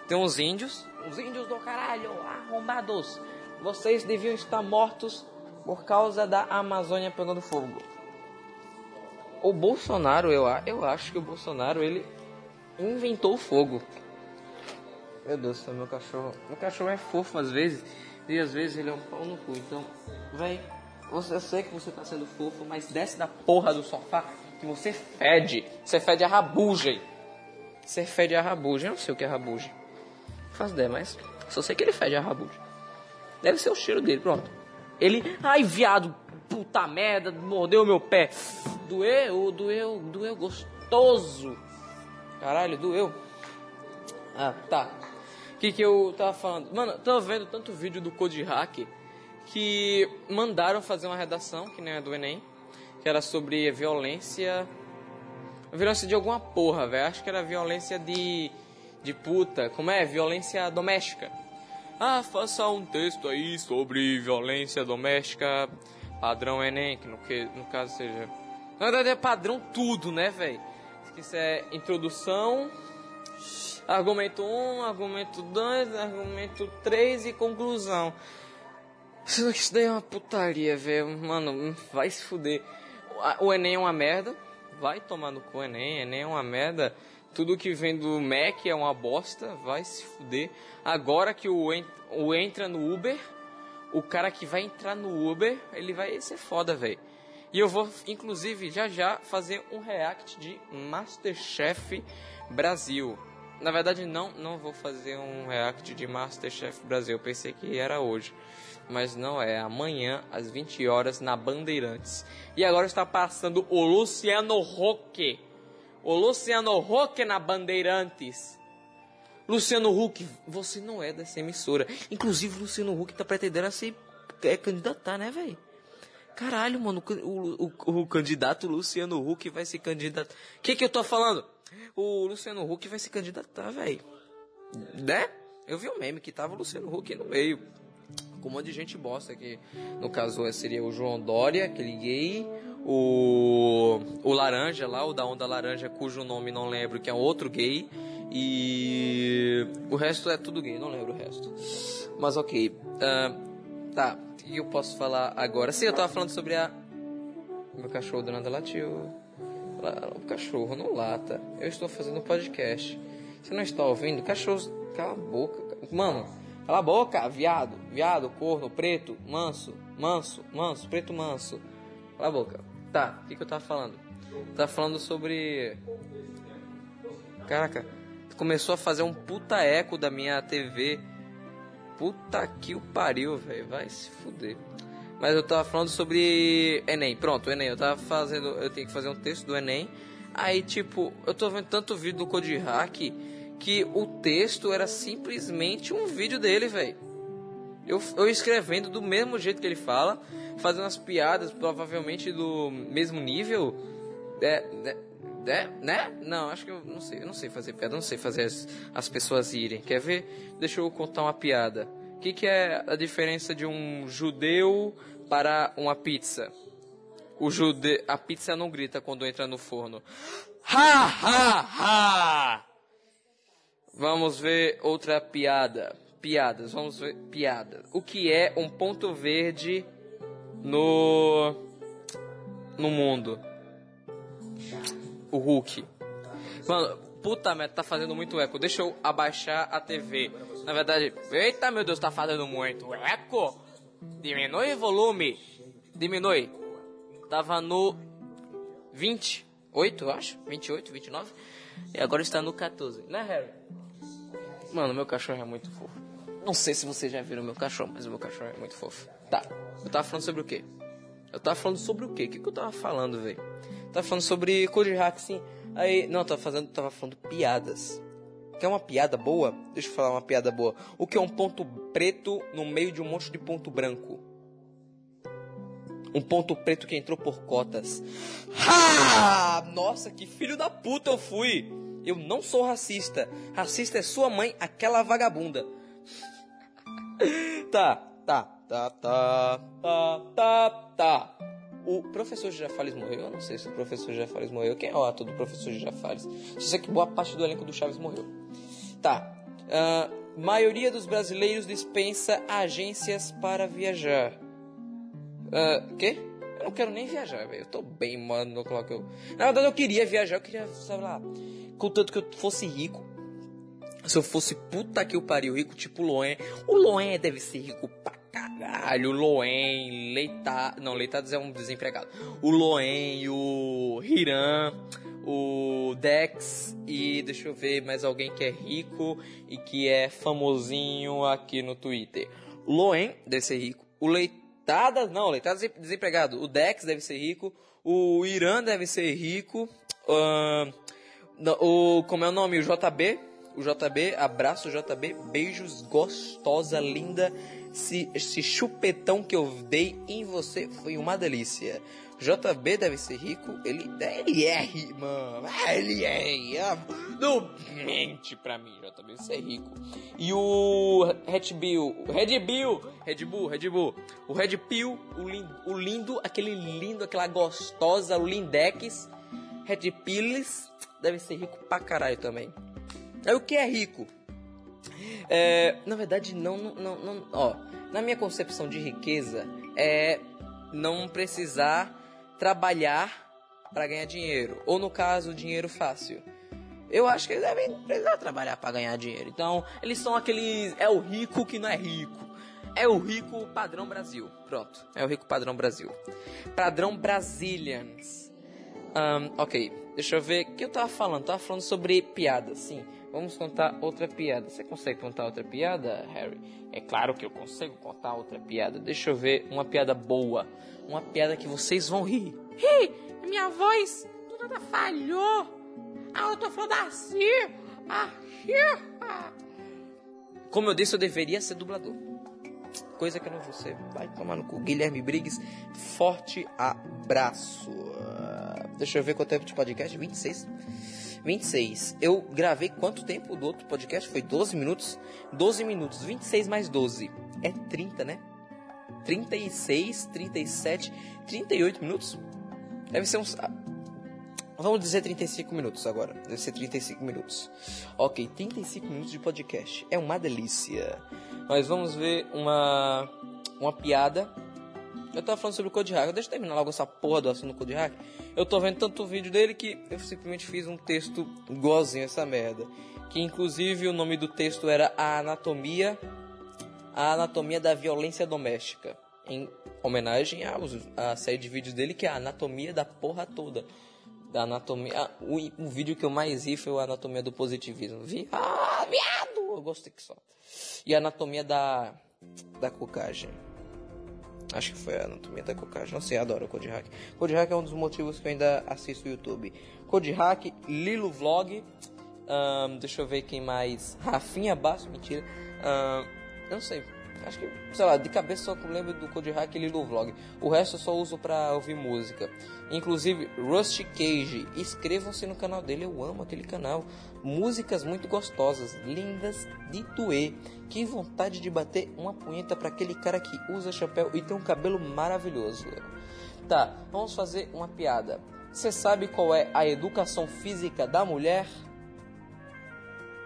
Tem uns índios, uns índios do caralho, arrombados. Vocês deviam estar mortos por causa da Amazônia pegando fogo. O Bolsonaro, eu, eu acho que o Bolsonaro, ele inventou o fogo. Meu Deus meu cachorro. Meu cachorro é fofo às vezes. E às vezes ele é um pau no cu. Então, véi, eu sei que você tá sendo fofo, mas desce da porra do sofá que você fede. Você fede a rabugem. Você fede a rabugem. Eu não sei o que é rabugem. Faço ideia, mas só sei que ele fede a rabugem. Deve ser o cheiro dele, pronto. Ele. Ai, viado, puta merda, mordeu meu pé. Doeu, doeu, doeu gostoso. Caralho, doeu. Ah, tá. Que, que eu tava falando? Mano, tava vendo tanto vídeo do Code Hack que mandaram fazer uma redação, que nem a do Enem, que era sobre violência. Violência de alguma porra, velho. Acho que era violência de. de puta. Como é? Violência doméstica. Ah, faça um texto aí sobre violência doméstica, padrão Enem, que no, que, no caso seja. Na verdade é padrão tudo, né, velho? Isso é introdução, Argumento 1, argumento 2, argumento 3 e conclusão. Isso daí é uma putaria, velho. Mano, vai se fuder. O- Enem é uma merda. Vai tomar no cu, Enem. Enem é uma merda. Tudo que vem do Mac é uma bosta. Vai se fuder. Agora que o, en- o entra no Uber, o cara que vai entrar no Uber, ele vai ser foda, velho. E eu vou, inclusive, já já fazer um react de Masterchef Brasil. Na verdade, não, não vou fazer um react de Masterchef Brasil. Eu pensei que era hoje. Mas não é. Amanhã, às 20 horas, na Bandeirantes. E agora está passando o Luciano Huck. O Luciano Huck na Bandeirantes. Luciano Huck, você não é dessa emissora. Inclusive, o Luciano Huck tá pretendendo se é, candidatar, né, velho? Caralho, mano, o, o, o candidato Luciano Huck vai se candidatar. O que que eu tô falando? O Luciano Huck vai se candidatar, velho. Né? Eu vi um meme que tava o Luciano Huck no meio. Com um monte de gente bosta que no caso seria o João Dória, aquele gay, o o laranja lá, o da onda laranja, cujo nome não lembro, que é outro gay, e o resto é tudo gay, não lembro o resto. Mas ok. Ah, tá, o que eu posso falar agora? Sim, eu tava falando sobre a. Meu cachorro do nada latiu. La- O cachorro não lata. Eu estou fazendo um podcast. Você não está ouvindo? Cachorro, cala a boca. Mano, cala a boca, viado. Viado, corno, preto, manso, manso, manso, preto manso. Cala a boca. Tá, o que, que eu tava falando? Tava falando sobre. Caraca, começou a fazer um puta eco da minha TV. Puta que o pariu, velho. Vai se fuder. Mas eu tava falando sobre Enem. Pronto, Enem. Eu tava fazendo. Eu tenho que fazer um texto do Enem. Aí, tipo, eu tô vendo tanto vídeo do Code Hack que o texto era simplesmente um vídeo dele, velho. Eu, eu escrevendo do mesmo jeito que ele fala, fazendo as piadas provavelmente do mesmo nível. É, é, é, né? Não, acho que eu não sei. Eu não sei fazer piada, não sei fazer as, as pessoas irem. Quer ver? Deixa eu contar uma piada. O que, que é a diferença de um judeu para uma pizza? O jude... A pizza não grita quando entra no forno. Ha, ha, ha! Vamos ver outra piada. Piadas, vamos ver piada. O que é um ponto verde no no mundo? O Hulk. Mano, puta merda, tá fazendo muito eco. Deixa eu abaixar a TV. Na verdade, eita meu Deus, tá fazendo muito eco. Diminui o volume. Diminui. Tava no 28, eu acho. 28, 29. E agora está no 14. Né, Harry? Mano, meu cachorro é muito fofo. Não sei se vocês já viram meu cachorro, mas o meu cachorro é muito fofo. Tá. Eu tava falando sobre o quê? Eu tava falando sobre o quê? O que, que eu tava falando, velho? Tava falando sobre Code Hack, sim. Aí, não, tava, fazendo, tava falando piadas. Quer uma piada boa? Deixa eu falar uma piada boa. O que é um ponto preto no meio de um monte de ponto branco? Um ponto preto que entrou por cotas. Ha! Nossa, que filho da puta eu fui! Eu não sou racista. Racista é sua mãe, aquela vagabunda. tá, tá, tá, tá, tá, tá, tá. O professor Girafales morreu? Eu não sei se o professor Girafales morreu. Quem é o ator do professor Girafales? Só sei que boa parte do elenco do Chaves morreu. Tá. Uh, maioria dos brasileiros dispensa agências para viajar. Uh, quê? Eu não quero nem viajar, velho. Eu tô bem, mano, no que eu... Na verdade, eu queria viajar. Eu queria, sabe lá... Contanto que eu fosse rico. Se eu fosse puta que o pariu, rico tipo Loen. O Loen deve ser rico pra caralho. O Loen, Leita... Não, Leitados é um desempregado. O Loen, o Hiram, o Dex e deixa eu ver mais alguém que é rico e que é famosinho aqui no Twitter. Loen deve ser rico. O Leitadas, não, Leitadas é desempregado. O Dex deve ser rico. O Irã deve ser rico. Uh, o, como é o nome? O JB. O JB, abraço JB, beijos, gostosa, linda. Esse, esse chupetão que eu dei em você foi uma delícia. JB deve ser rico, ele, ele é rico, mano. Ele é. é não mente pra mim, JB deve ser rico. E o Red Bill, Red Bill, Red Bull, Red Bull. O Red Pill, o o lindo, aquele lindo, aquela gostosa, o Lindex. Red Pills deve ser rico pra caralho também. Aí o que é rico? É, na verdade, não, não, não, ó, na minha concepção de riqueza é não precisar trabalhar para ganhar dinheiro, ou no caso, dinheiro fácil. Eu acho que eles devem precisar trabalhar para ganhar dinheiro. Então, eles são aqueles é o rico que não é rico. É o rico padrão Brasil. Pronto, é o rico padrão Brasil. Padrão Brazilians. Um, ok, deixa eu ver o que eu tava falando. Tava falando sobre piada, sim. Vamos contar outra piada. Você consegue contar outra piada, Harry? É claro que eu consigo contar outra piada. Deixa eu ver uma piada boa. Uma piada que vocês vão rir. Ih, minha voz do nada falhou. Ah, eu tô falando assim. Ah, Como eu disse, eu deveria ser dublador. Coisa que eu não vou ser. Vai tomar no cu. Guilherme Briggs, forte abraço. Deixa eu ver quanto tempo de podcast. 26. 26. Eu gravei quanto tempo do outro podcast? Foi 12 minutos? 12 minutos. 26 mais 12. É 30, né? 36, 37, 38 minutos? Deve ser uns. Vamos dizer 35 minutos agora. Deve ser 35 minutos. Ok, 35 minutos de podcast. É uma delícia. Mas vamos ver uma, uma piada. Eu tava falando sobre o Code Hack. Deixa eu terminar logo essa porra do assunto do Code Hack. Eu tô vendo tanto vídeo dele que eu simplesmente fiz um texto igualzinho essa merda. Que inclusive o nome do texto era A Anatomia. A Anatomia da Violência Doméstica. Em homenagem à série de vídeos dele que é a Anatomia da Porra Toda da anatomia. ah, O, o vídeo que eu mais vi foi o Anatomia do Positivismo. Vi? Ah, viado! Eu gostei que só. E a Anatomia da, da Cocagem. Acho que foi a Anatomia da Cocagem. Não sei, adoro o Code Hack. Code Hack é um dos motivos que eu ainda assisto o YouTube. Code Hack, Lilo Vlog. ahn, deixa eu ver quem mais. Rafinha Basso, mentira. Ahn, eu não sei. Acho que, sei lá, de cabeça só que eu lembro do Code Hack e Lilo Vlog. O resto eu só uso pra ouvir música. Inclusive, Rusty Cage. Inscrevam-se no canal dele, eu amo aquele canal. Músicas muito gostosas, lindas de doer. Que vontade de bater uma punheta pra aquele cara que usa chapéu e tem um cabelo maravilhoso. Tá, vamos fazer uma piada. Você sabe qual é a educação física da mulher?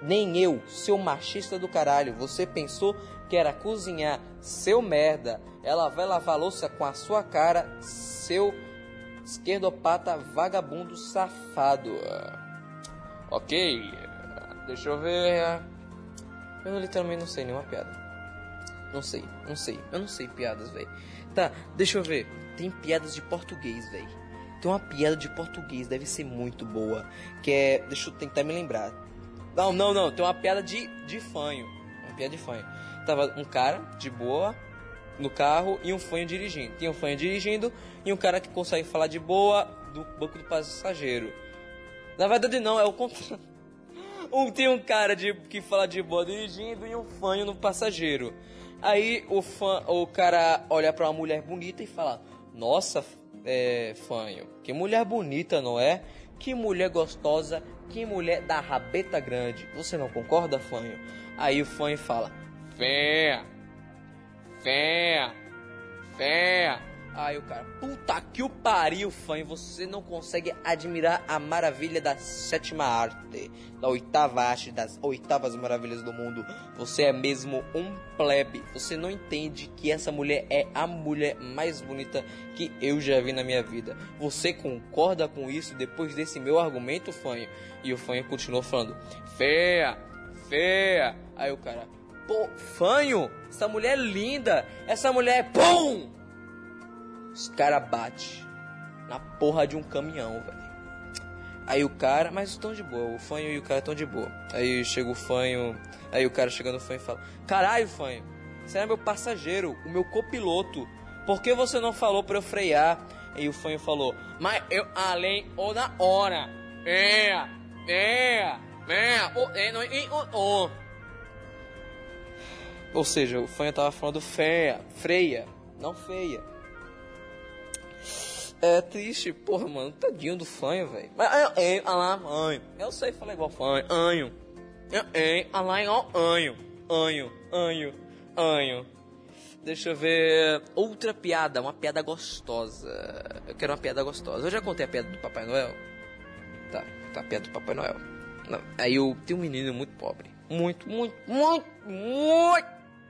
Nem eu, seu machista do caralho. Você pensou que era cozinhar, seu merda. Ela vai lavar louça com a sua cara, seu esquerdopata vagabundo safado. Ok, deixa eu ver. Eu literalmente não sei nenhuma piada. Não sei, não sei, eu não sei piadas, velho. Tá, deixa eu ver. Tem piadas de português, velho. Tem uma piada de português, deve ser muito boa. Que é. Deixa eu tentar me lembrar. Não, não, não. Tem uma piada de, de fanho. Uma piada de fanho. Tava um cara de boa no carro e um fanho dirigindo. Tinha um fanho dirigindo e um cara que consegue falar de boa do banco do passageiro. Na verdade, não, é o contrário. Um, tem um cara de, que fala de boa dirigindo e um fanho no passageiro. Aí o, fã, o cara olha pra uma mulher bonita e fala: Nossa, é, fanho, que mulher bonita, não é? Que mulher gostosa, que mulher da rabeta grande. Você não concorda, fanho? Aí o fanho fala: Fé, fé, fé. Aí o cara, puta que o pariu, fã, e você não consegue admirar a maravilha da sétima arte, da oitava arte, das oitavas maravilhas do mundo. Você é mesmo um plebe. Você não entende que essa mulher é a mulher mais bonita que eu já vi na minha vida. Você concorda com isso depois desse meu argumento, fanho? E o fanho continuou falando, feia, feia. Aí o cara, pô, fanho, essa mulher é linda, essa mulher é pum! Os cara bate na porra de um caminhão, velho. Aí o cara, mas estão de boa, o fanho e o cara estão de boa. Aí chega o fanho, aí o cara chega no fanho e fala: Caralho, fanho, você é meu passageiro, o meu copiloto. Por que você não falou pra eu frear? Aí o fanho falou: Mas eu além ou na hora. É, é, é, o, é, não, e, o, o. Ou seja, o fanho tava falando feia, freia, não feia. É triste, porra, mano. Tadinho do fanho, velho. Mas eu, ah lá, anho. Eu sei falar igual fanho. Anho. Eu, ah lá, igual anho. Anho, anho, anho. Deixa eu ver. Outra piada, uma piada gostosa. Eu quero uma piada gostosa. Eu já contei a piada do Papai Noel? Tá, tá a piada do Papai Noel. Não, aí eu tenho um menino muito pobre. Muito, muito, muito, muito,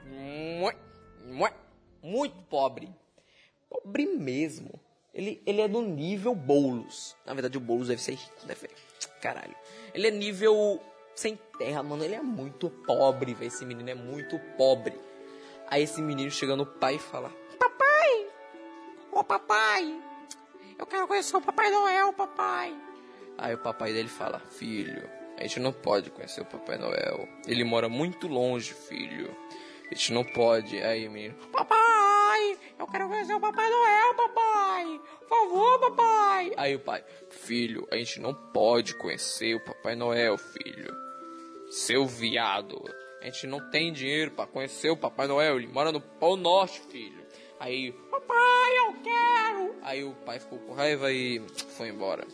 muito, muito, muito pobre. Pobre mesmo. Ele, ele é do nível Boulos. Na verdade, o Boulos deve ser rico, né, velho? Caralho. Ele é nível sem terra, mano. Ele é muito pobre, velho. Esse menino é muito pobre. Aí esse menino chega no pai e fala: Papai! Ô papai! Eu quero conhecer o Papai Noel, papai! Aí o papai dele fala: Filho, a gente não pode conhecer o Papai Noel. Ele mora muito longe, filho. A gente não pode. Aí o menino: Papai! Eu quero conhecer o Papai Noel, papai! Por favor, papai! Aí o pai: Filho, a gente não pode conhecer o Papai Noel, filho. Seu viado. A gente não tem dinheiro pra conhecer o Papai Noel. Ele mora no Polo Norte, filho. Aí, Papai, eu quero! aí o pai ficou com raiva e foi embora.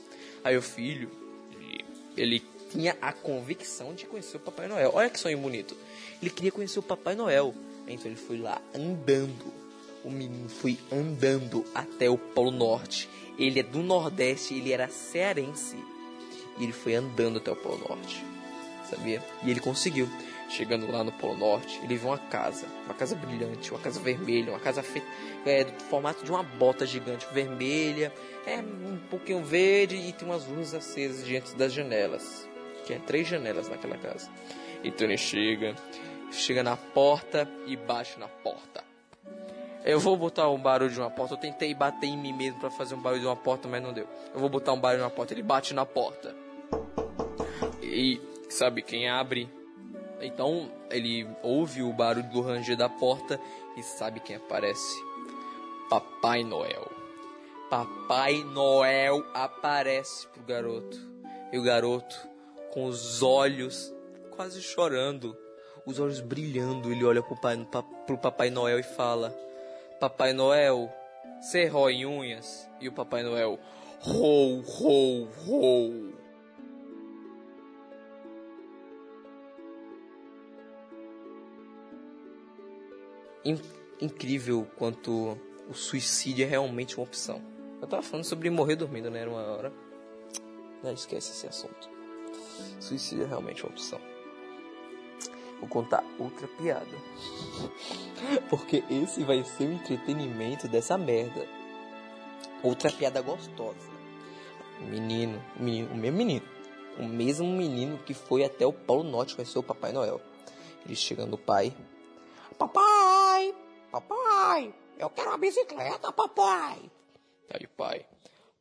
Aí o filho, ele, ele tinha a convicção de conhecer o Papai Noel. Olha que sonho bonito. Ele queria conhecer o Papai Noel. Então ele foi lá andando. O menino foi andando até o Polo Norte. Ele é do Nordeste, ele era cearense. E ele foi andando até o Polo Norte. Sabia? E ele conseguiu. Chegando lá no Polo Norte, ele viu uma casa. Uma casa brilhante, uma casa vermelha, uma casa feita é, do formato de uma bota gigante vermelha. É um pouquinho verde e tem umas luzes acesas diante das janelas. Que é três janelas naquela casa. Então ele chega, chega na porta e bate na porta. Eu vou botar um barulho de uma porta. Eu tentei bater em mim mesmo pra fazer um barulho de uma porta, mas não deu. Eu vou botar um barulho de uma porta. Ele bate na porta. E sabe quem abre? Então ele ouve o barulho do ranger da porta e sabe quem aparece? Papai Noel. Papai Noel aparece pro garoto. E o garoto, com os olhos quase chorando, os olhos brilhando, ele olha pro, pai, pa- pro Papai Noel e fala: Papai Noel, você rói unhas? E o Papai Noel, rou, rou, rou. In- incrível quanto o suicídio é realmente uma opção. Eu tava falando sobre morrer dormindo, né? Era uma hora. Não esquece esse assunto. Suicídio é realmente uma opção. Vou contar outra piada. Porque esse vai ser o entretenimento dessa merda. Outra piada gostosa. Menino, menino, o mesmo menino. O mesmo menino que foi até o Polo Norte conhecer o Papai Noel. Ele chega no pai. Papai! Papai! Eu quero uma bicicleta, papai! Aí pai.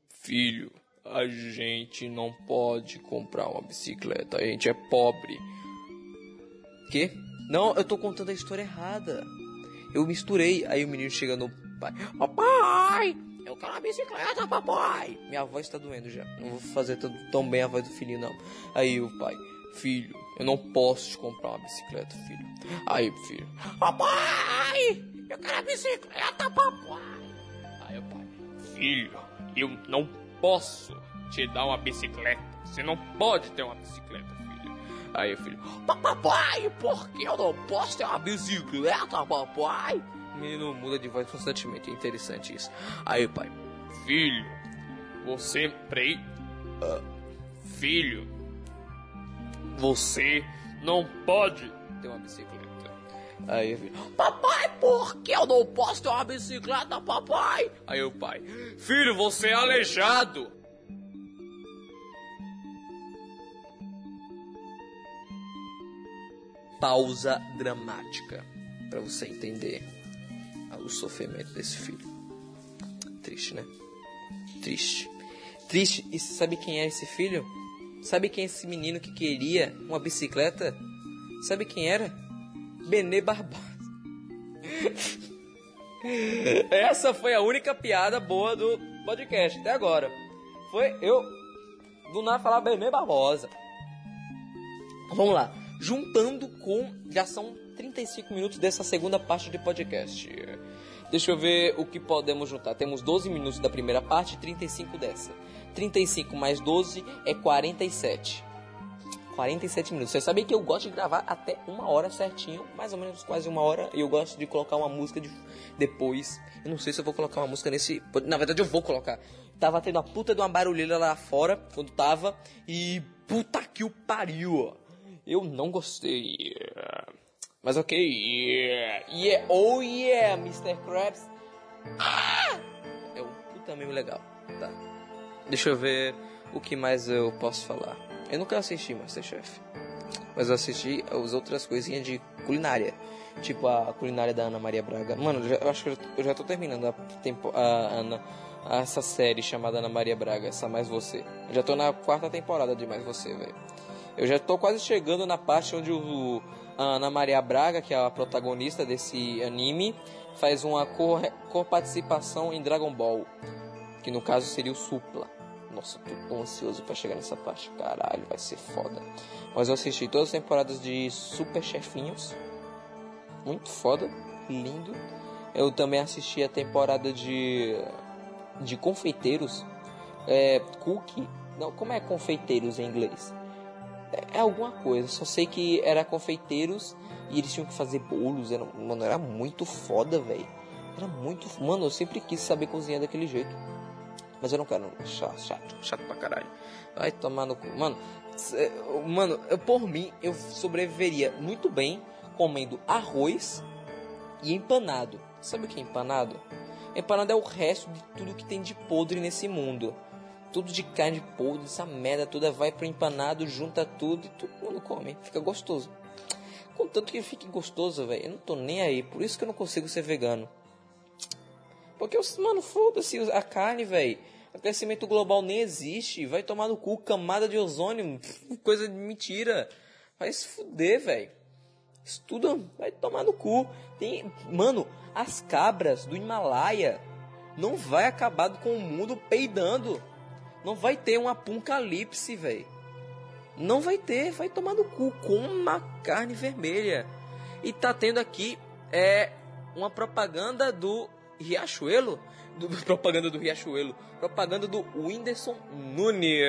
Filho, a gente não pode comprar uma bicicleta. A gente é pobre. Quê? Não, eu tô contando a história errada. Eu misturei. Aí o menino chega no pai. Papai! Eu quero uma bicicleta, papai! Minha voz tá doendo já. Não vou fazer tão, bem a voz do filhinho, não. Aí o pai. Filho, eu não posso te comprar uma bicicleta, filho. Aí filho. Papai! Eu quero a bicicleta, papai! Aí o pai. Filho, eu não posso te dar uma bicicleta. Você não pode ter uma bicicleta. Aí filho, papai, por que eu não posso ter uma bicicleta, papai? O menino muda de voz constantemente, é interessante isso. Aí pai, Filho, você. Peraí. Ah, filho, você não pode tem uma bicicleta. Aí filho, papai, por que eu não posso ter uma bicicleta, papai? Aí o pai, Filho, você é aleijado. Pausa dramática para você entender o sofrimento desse filho. Triste, né? Triste. Triste. E sabe quem é esse filho? Sabe quem é esse menino que queria uma bicicleta? Sabe quem era? Benê Barbosa. Essa foi a única piada boa do podcast até agora. Foi eu do nada falar Benê Barbosa. Vamos lá. Juntando com. Já são 35 minutos dessa segunda parte de podcast. Deixa eu ver o que podemos juntar. Temos 12 minutos da primeira parte e 35 dessa. 35 mais 12 é 47. 47 minutos. Você sabe que eu gosto de gravar até uma hora certinho, mais ou menos quase uma hora. E eu gosto de colocar uma música de... depois. Eu não sei se eu vou colocar uma música nesse. Na verdade, eu vou colocar. Tava tendo a puta de uma barulheira lá fora quando tava. E puta que o pariu, ó. Eu não gostei. Mas ok. Yeah, yeah. oh yeah, Mr. Krabs. Ah! É um puta meme legal. Tá. Deixa eu ver o que mais eu posso falar. Eu nunca assisti Masterchef. Mas eu assisti as outras coisinhas de culinária. Tipo a culinária da Ana Maria Braga. Mano, eu, já- eu acho que eu já- tô terminando a, tempo, a Ana, essa série chamada Ana Maria Braga, essa Mais Você. Eu já tô na quarta temporada de Mais Você, velho. Eu já tô quase chegando na parte onde o, a Ana Maria Braga, que é a protagonista desse anime, faz uma co-participação em Dragon Ball. Que no caso seria o Supla. Nossa, tô ansioso pra chegar nessa parte. Caralho, vai ser foda. Mas eu assisti todas as temporadas de Super Chefinhos. Muito foda. Lindo. Eu também assisti a temporada de. De confeiteiros. É. Cookie. Não, como é confeiteiros em inglês? É, alguma coisa. Só sei que era confeiteiros e eles tinham que fazer bolos. Era, mano, era muito foda, velho. Era muito. Mano, eu sempre quis saber cozinhar daquele jeito. Mas eu não quero. Chato, chato, chato pra caralho. Vai tomar no cu. Mano, mano, eu, por mim, eu sobreviveria muito bem comendo arroz e empanado. Sabe o que é empanado? Empanado é o resto de tudo que tem de podre nesse mundo. Tudo de carne podre, essa merda toda vai pro empanado, junta tudo e todo mundo come. Fica gostoso. Contanto que fique gostoso, velho. Eu não tô nem aí. Por isso que eu não consigo ser vegano. Porque, mano, foda-se a carne, velho. Aquecimento global nem existe. Vai tomar no cu, camada de ozônio. Coisa de mentira. Vai se fuder, velho. Estuda, vai tomar no cu. Tem, mano, as cabras do Himalaia não vai acabar com o mundo peidando. Não vai ter um apocalipse, velho. Não vai ter, vai tomar no cu com uma carne vermelha. E tá tendo aqui é uma propaganda do Riachuelo, do, propaganda do Riachuelo, propaganda do Whindersson Nunes.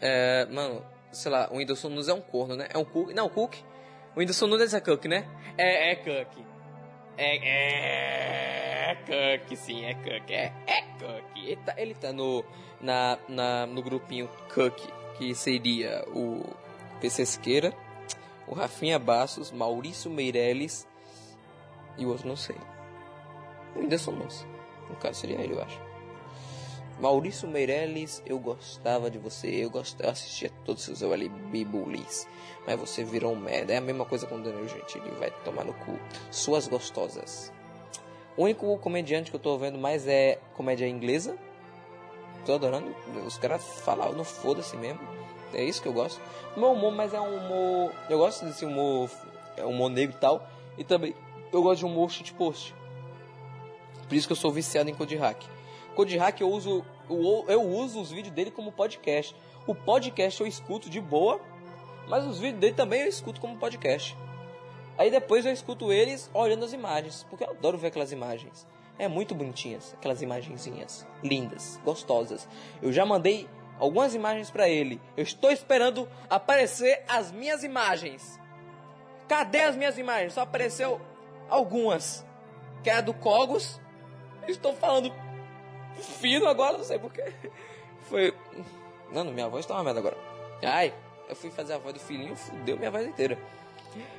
É, mano, sei lá, o Whindersson Nunes é um corno, né? É um cook, não, cook. O Whindersson Nunes é cook, né? É, é cook. É, é cook, sim, é cook, é, é. Ele tá, ele tá no, na, na, no grupinho cook, que seria o PC o Rafinha Bassos, Maurício Meirelles e o outro não sei. O Whindersson Nunes. No caso seria ele, eu acho. Maurício Meirelles, eu gostava de você, eu, gost... eu assistia todos os seus LB Bullies, mas você virou um merda. É a mesma coisa com o Daniel Gentili, vai tomar no cu. Suas gostosas. O único comediante que eu tô vendo mais é comédia inglesa. Tô adorando. Os caras falam no foda-se mesmo. É isso que eu gosto. O meu humor, mas é um humor. Eu gosto desse humor. É humor negro e tal. E também eu gosto de humor shitpost. Por isso que eu sou viciado em Code Hack. Code Hack eu uso, eu uso os vídeos dele como podcast. O podcast eu escuto de boa, mas os vídeos dele também eu escuto como podcast. Aí depois eu escuto eles olhando as imagens, porque eu adoro ver aquelas imagens. É muito bonitinhas, aquelas imagenzinhas, lindas, gostosas. Eu já mandei algumas imagens pra ele. Eu estou esperando aparecer as minhas imagens. Cadê as minhas imagens? Só apareceu algumas. Que é a do Cogos. Estou falando fino agora, não sei porquê. Foi. Mano, minha voz tá uma merda agora. Ai, eu fui fazer a voz do filhinho, fudeu minha voz inteira.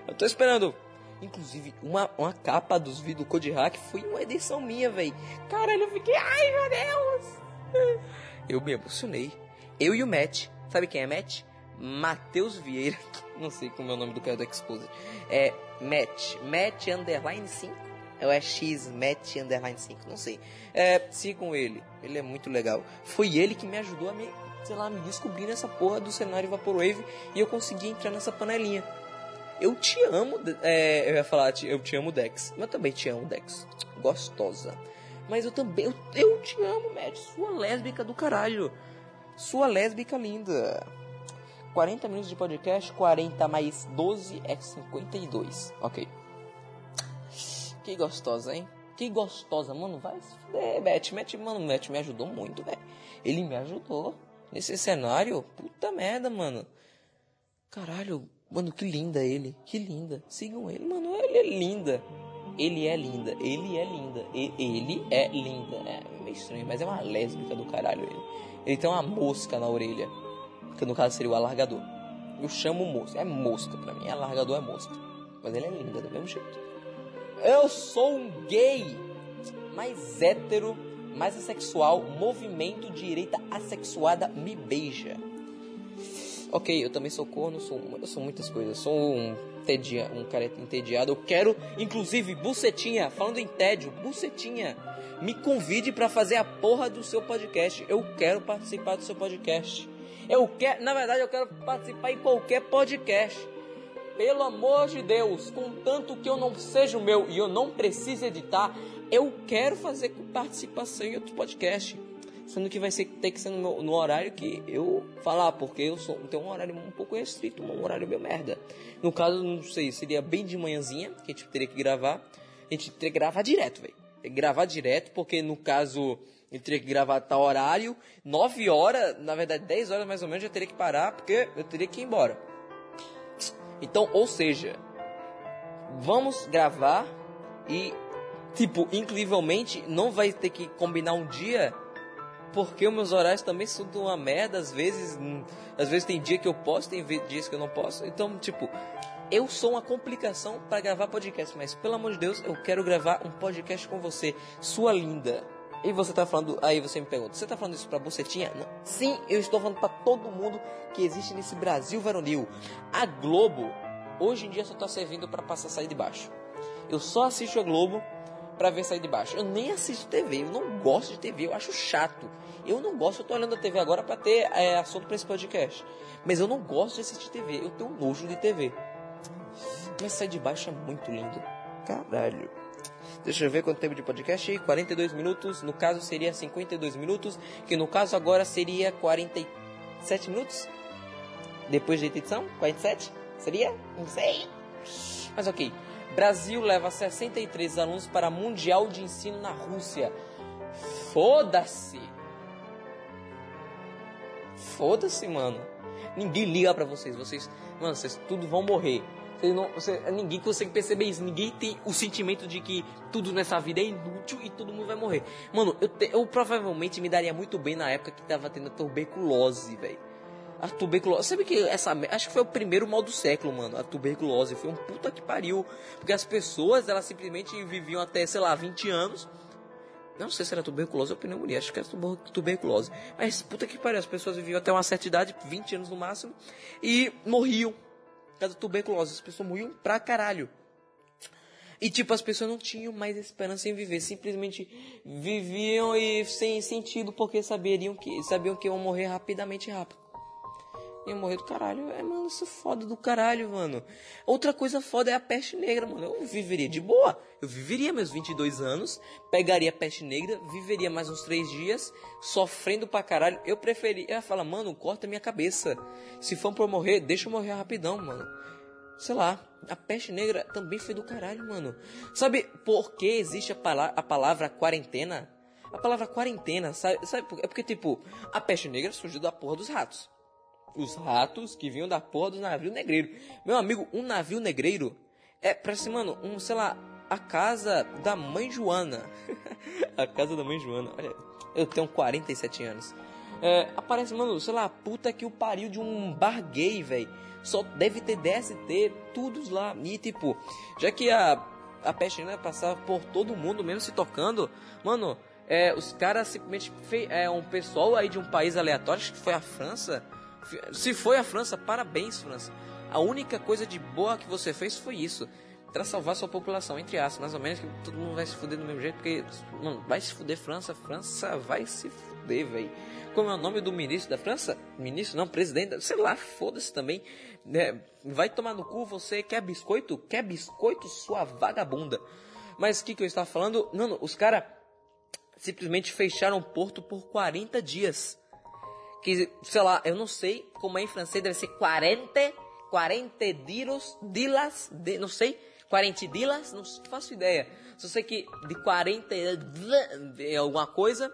Eu tô esperando. Inclusive, uma, uma capa dos vídeos do Code Hack foi uma edição minha, velho. Caralho, eu fiquei, ai meu Deus! Eu me emocionei. Eu e o Matt. Sabe quem é Matt? Matheus Vieira. Não sei como é o nome do cara do Exposed. É Matt. Matt Underline 5. Ou é X Matt Underline 5, não sei. É, sigam ele. Ele é muito legal. Foi ele que me ajudou a me, sei lá, me descobrir nessa porra do cenário Vaporwave e eu consegui entrar nessa panelinha. Eu te amo, é, eu ia falar, eu te amo, Dex. Mas eu também te amo, Dex. Gostosa. Mas eu também, eu, eu te amo, Matt. Sua lésbica do caralho. Sua lésbica linda. 40 minutos de podcast, 40 mais 12 é 52. Ok. Que gostosa, hein? Que gostosa, mano. Vai se fuder, Matt. Matt, mano, Matt me ajudou muito, velho. Ele me ajudou. Nesse cenário, puta merda, mano. Caralho, mano, que linda ele. Que linda. Sigam ele, mano. Ele é linda. Ele é linda. Ele é linda. E- ele é linda. É meio estranho, mas é uma lésbica do caralho ele. Ele tem uma mosca na orelha. Que no caso seria o alargador. Eu chamo mosca. É mosca pra mim. Alargador é mosca. Mas ele é linda do mesmo jeito. Eu sou um gay. Mais hétero, mais assexual. Movimento direita assexuada me beija. Ok, eu também sou corno, sou, eu sou muitas coisas. Sou um, tedia, um cara entediado. Eu quero, inclusive, Bucetinha, falando em tédio, Bucetinha, me convide pra fazer a porra do seu podcast. Eu quero participar do seu podcast. Eu quero, na verdade, eu quero participar em qualquer podcast. Pelo amor de Deus, contanto que eu não seja o meu e eu não precise editar, eu quero fazer participação em outro podcast. Sendo que vai ser, ter que ser no, meu- no horário que eu falar, porque eu sou, tenho um horário um pouco restrito, um horário meio merda. No caso, não sei, seria bem de manhãzinha, que a gente teria que gravar. A gente teria que gravar direto, velho. Gravar direto, porque no caso, eu teria que gravar tal horário, 9 horas, na verdade 10 horas mais ou menos, eu teria que parar, porque eu teria que ir embora. Então, ou seja, vamos gravar e, tipo, incrivelmente, não vai ter que combinar um dia, porque os meus horários também são de uma merda, às vezes, hum, às vezes tem dia que eu posso, tem dias que eu não posso. Então, tipo, eu sou uma complicação para gravar podcast, mas pelo amor de Deus, eu quero gravar um podcast com você, sua linda. E você tá falando, aí você me pergunta, você tá falando isso pra bucetinha? Não. Sim, eu estou falando pra todo mundo que existe nesse Brasil varonil. A Globo, hoje em dia, só tá servindo pra passar sair de baixo. Eu só assisto a Globo pra ver sair de baixo. Eu nem assisto TV, eu não gosto de TV, eu acho chato. Eu não gosto, eu tô olhando a TV agora pra ter é, assunto pra esse podcast. Mas eu não gosto de assistir TV, eu tenho nojo de TV. Mas sair de baixo é muito lindo. Caralho. Deixa eu ver quanto tempo de podcast aí. 42 minutos. No caso seria 52 minutos. Que no caso agora seria 47 minutos. Depois de edição? 47? Seria? Não sei. Mas ok. Brasil leva 63 alunos para Mundial de Ensino na Rússia. Foda-se. Foda-se, mano. Ninguém liga pra vocês. Vocês, mano, vocês tudo vão morrer. Vocês não, você, ninguém consegue perceber isso. Ninguém tem o sentimento de que tudo nessa vida é inútil e todo mundo vai morrer. Mano, eu, te- eu provavelmente me daria muito bem na época que tava tendo tuberculose, velho. A tuberculose. Sabe que essa. Acho que foi o primeiro mal do século, mano. A tuberculose. Foi um puta que pariu. Porque as pessoas, elas simplesmente viviam até, sei lá, 20 anos. Não sei se era tuberculose ou pneumonia, acho que era tuber- tuberculose. Mas puta que pariu, as pessoas viviam até uma certa idade, 20 anos no máximo, e morriam. Por causa da tuberculose, as pessoas morriam pra caralho. E tipo, as pessoas não tinham mais esperança em viver, simplesmente viviam e sem sentido porque saberiam que, sabiam que iam morrer rapidamente rápido. Iam morrer do caralho. É, mano, isso é foda do caralho, mano. Outra coisa foda é a peste negra, mano. Eu viveria de boa. Eu viveria meus 22 anos, pegaria a peste negra, viveria mais uns 3 dias, sofrendo pra caralho. Eu preferia. Eu ia falar, mano, corta minha cabeça. Se for pra eu morrer, deixa eu morrer rapidão, mano. Sei lá, a peste negra também foi do caralho, mano. Sabe por que existe a, pala a palavra quarentena? A palavra quarentena, sabe, sabe É porque, tipo, a peste negra surgiu da porra dos ratos os ratos que vinham da porra do navio negreiro. Meu amigo, um navio negreiro é, parece, mano, um, sei lá, a casa da mãe Joana. a casa da mãe Joana. Olha, eu tenho 47 anos. É, aparece, mano, sei lá, puta que o pariu de um bar gay, velho. Só deve ter DST, tudo lá. E tipo, já que a, a peste negra passava por todo mundo, mesmo se tocando, mano, é, os caras simplesmente é um pessoal aí de um país aleatório, acho que foi a França. Se foi a França, parabéns, França. A única coisa de boa que você fez foi isso. Pra salvar sua população, entre aspas, mais ou menos, que todo mundo vai se fuder do mesmo jeito, porque, mano, vai se fuder França, França vai se fuder, velho. Como é o nome do ministro da França? Ministro, não, presidente, sei lá, foda-se também. né? vai tomar no cu, você quer biscoito? Quer biscoito, sua vagabunda. Mas o que, que eu estava falando? Mano, os caras simplesmente fecharam o porto por 40 dias que, sei lá, eu não sei como é em francês, deve ser 40, 40 dias, dilas, de, não sei, 40 dias, não faço ideia. Só sei que de 40 de alguma coisa,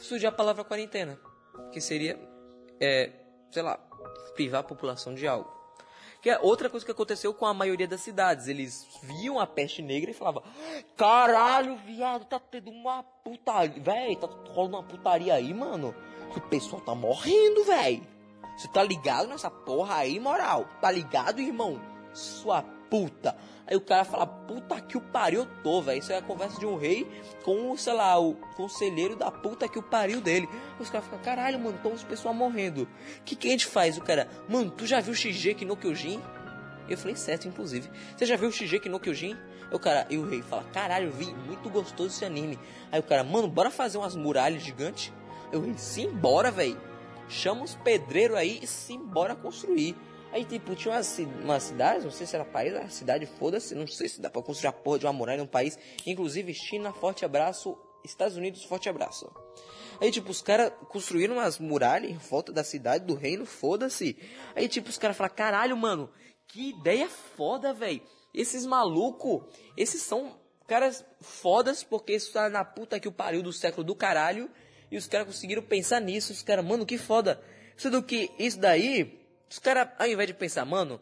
surgiu a palavra quarentena, que seria, é, sei lá, privar a população de algo. Que é outra coisa que aconteceu com a maioria das cidades. Eles viam a peste negra e falavam: Caralho, viado, tá tendo uma putaria. Véi, tá rolando uma putaria aí, mano. Que o pessoal tá morrendo, véi. Você tá ligado nessa porra aí, moral? Tá ligado, irmão? Sua puta. Aí o cara fala, puta que o pariu eu tô, velho. Isso é a conversa de um rei com, sei lá, o conselheiro da puta que o pariu dele. Os caras ficam, caralho, mano, estão os pessoal morrendo. O que, que a gente faz? O cara, mano, tu já viu Shigeki no Kyojin? Eu falei certo, inclusive. Você já viu Shigeki no Kyojin? O cara, e o rei fala, caralho, vi, muito gostoso esse anime. Aí o cara, mano, bora fazer umas muralhas gigantes? Eu rei, sim, bora, velho. Chama os pedreiros aí e sim, bora construir. Aí, tipo, tinha uma, uma cidade, não sei se era país, a cidade, foda-se, não sei se dá pra construir a porra de uma muralha num país. Inclusive, China, forte abraço, Estados Unidos, forte abraço. Aí, tipo, os caras construíram umas muralhas em volta da cidade, do reino, foda-se. Aí, tipo, os caras falaram, caralho, mano, que ideia foda, velho. Esses malucos, esses são caras fodas, porque isso tá na puta que o pariu do século do caralho. E os caras conseguiram pensar nisso. Os caras, mano, que foda. Isso do que, isso daí, os caras, ao invés de pensar, mano,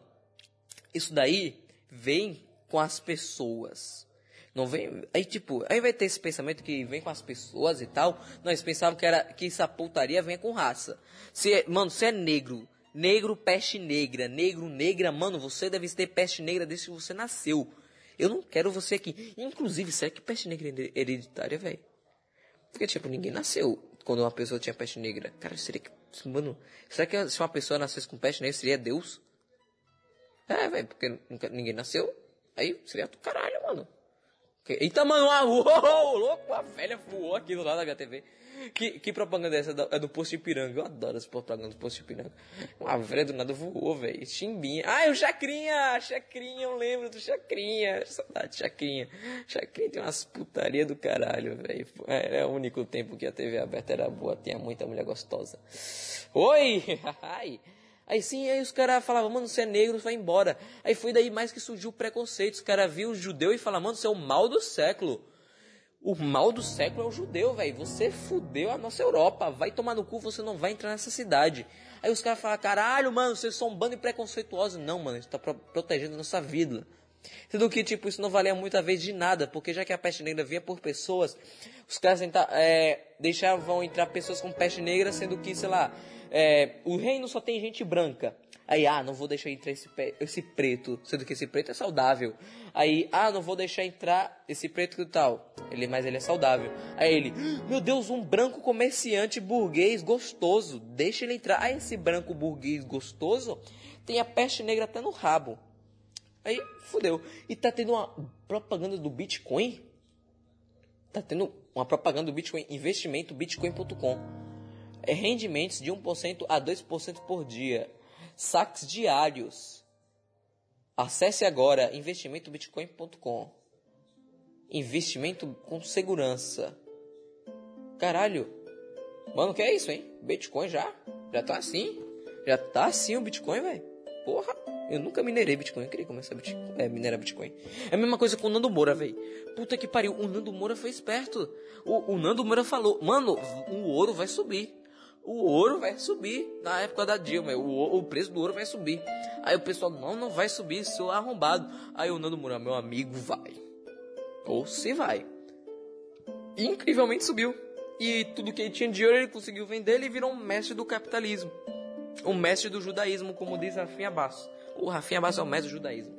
isso daí vem com as pessoas. Não vem. Aí, tipo, aí vai ter esse pensamento que vem com as pessoas e tal. Nós pensavam que era que essa putaria vem com raça. Se, mano, se é negro, negro, peste negra, negro, negra, mano, você deve ter peste negra desde que você nasceu. Eu não quero você aqui. Inclusive, será que peste negra é hereditária, velho? Porque, tipo, ninguém nasceu quando uma pessoa tinha peste negra. Cara, seria que. Mano, será que se uma pessoa nascesse com peste negra, seria Deus? É, velho, porque nunca, ninguém nasceu. Aí seria do caralho, mano. Eita, mano, ah, uou, louco, a velha voou aqui do lado da HTV. Que, que propaganda é essa? É do Posto Ipiranga. Eu adoro essa propaganda do Posto Ipiranga. Uma velha do nada voou, velho. Chimbinha. É o Chacrinha! Chacrinha, eu lembro do Chacrinha. Saudade de Chacrinha. Chacrinha tem umas putaria do caralho, velho. É, é o único tempo que a TV aberta era boa. Tinha muita mulher gostosa. Oi! Ai! Aí sim, aí os caras falavam, mano, você é negro, vai embora. Aí foi daí mais que surgiu o preconceito. Os caras viam o judeu e falavam, mano, você é o mal do século. O mal do século é o judeu, velho. Você fudeu a nossa Europa. Vai tomar no cu, você não vai entrar nessa cidade. Aí os caras falam, caralho, mano, vocês são um bando de preconceituosos. Não, mano, isso tá pro- protegendo a nossa vida. Sendo que, tipo, isso não valia muita vez de nada, porque já que a peste negra vinha por pessoas, os caras tenta- é, deixavam entrar pessoas com peste negra, sendo que, sei lá, é, o reino só tem gente branca. Aí, ah, não vou deixar entrar esse, esse preto, sendo que esse preto é saudável. Aí, ah, não vou deixar entrar esse preto que tal. Ele, mas ele é saudável. Aí ele, meu Deus, um branco comerciante burguês gostoso, deixa ele entrar. Aí esse branco burguês gostoso tem a peste negra até no rabo. Aí, fudeu. E tá tendo uma propaganda do Bitcoin? Tá tendo uma propaganda do Bitcoin, investimento bitcoin.com. É rendimentos de 1% a 2% por dia. Saques diários. Acesse agora investimentobitcoin.com. Investimento com segurança. Caralho. Mano, que é isso, hein? Bitcoin já? Já tá assim? Já tá assim o Bitcoin, velho? Porra, eu nunca minerei Bitcoin, eu queria começar a Bitcoin, é, minerar Bitcoin. É a mesma coisa com o Nando Moura, velho. Puta que pariu, o Nando Moura foi esperto. O, o Nando Moura falou, mano, o ouro vai subir. O ouro vai subir na época da Dilma, o, o preço do ouro vai subir. Aí o pessoal, não, não vai subir, seu arrombado. Aí o Nando Moura, meu amigo, vai. Ou se vai. Incrivelmente subiu. E tudo que ele tinha de ouro ele conseguiu vender, ele virou um mestre do capitalismo. Um mestre do judaísmo, como diz Rafinha Basso. O Rafinha Basso é o mestre do judaísmo.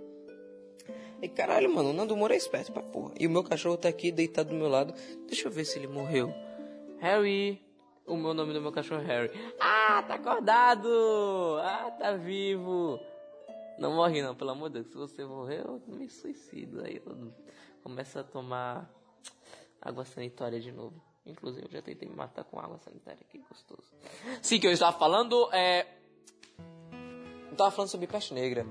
E caralho, mano, o Nando Moura é esperto pra porra. E o meu cachorro tá aqui deitado do meu lado. Deixa eu ver se ele morreu. Harry. O meu nome do meu cachorro é Harry. Ah, tá acordado! Ah, tá vivo! Não morre não, pelo amor de Deus. Se você morrer, eu me suicido. Aí eu começo a tomar água sanitária de novo. Inclusive, eu já tentei me matar com água sanitária, que gostoso. Sim, que eu estava falando é. Eu tava falando sobre peste negra.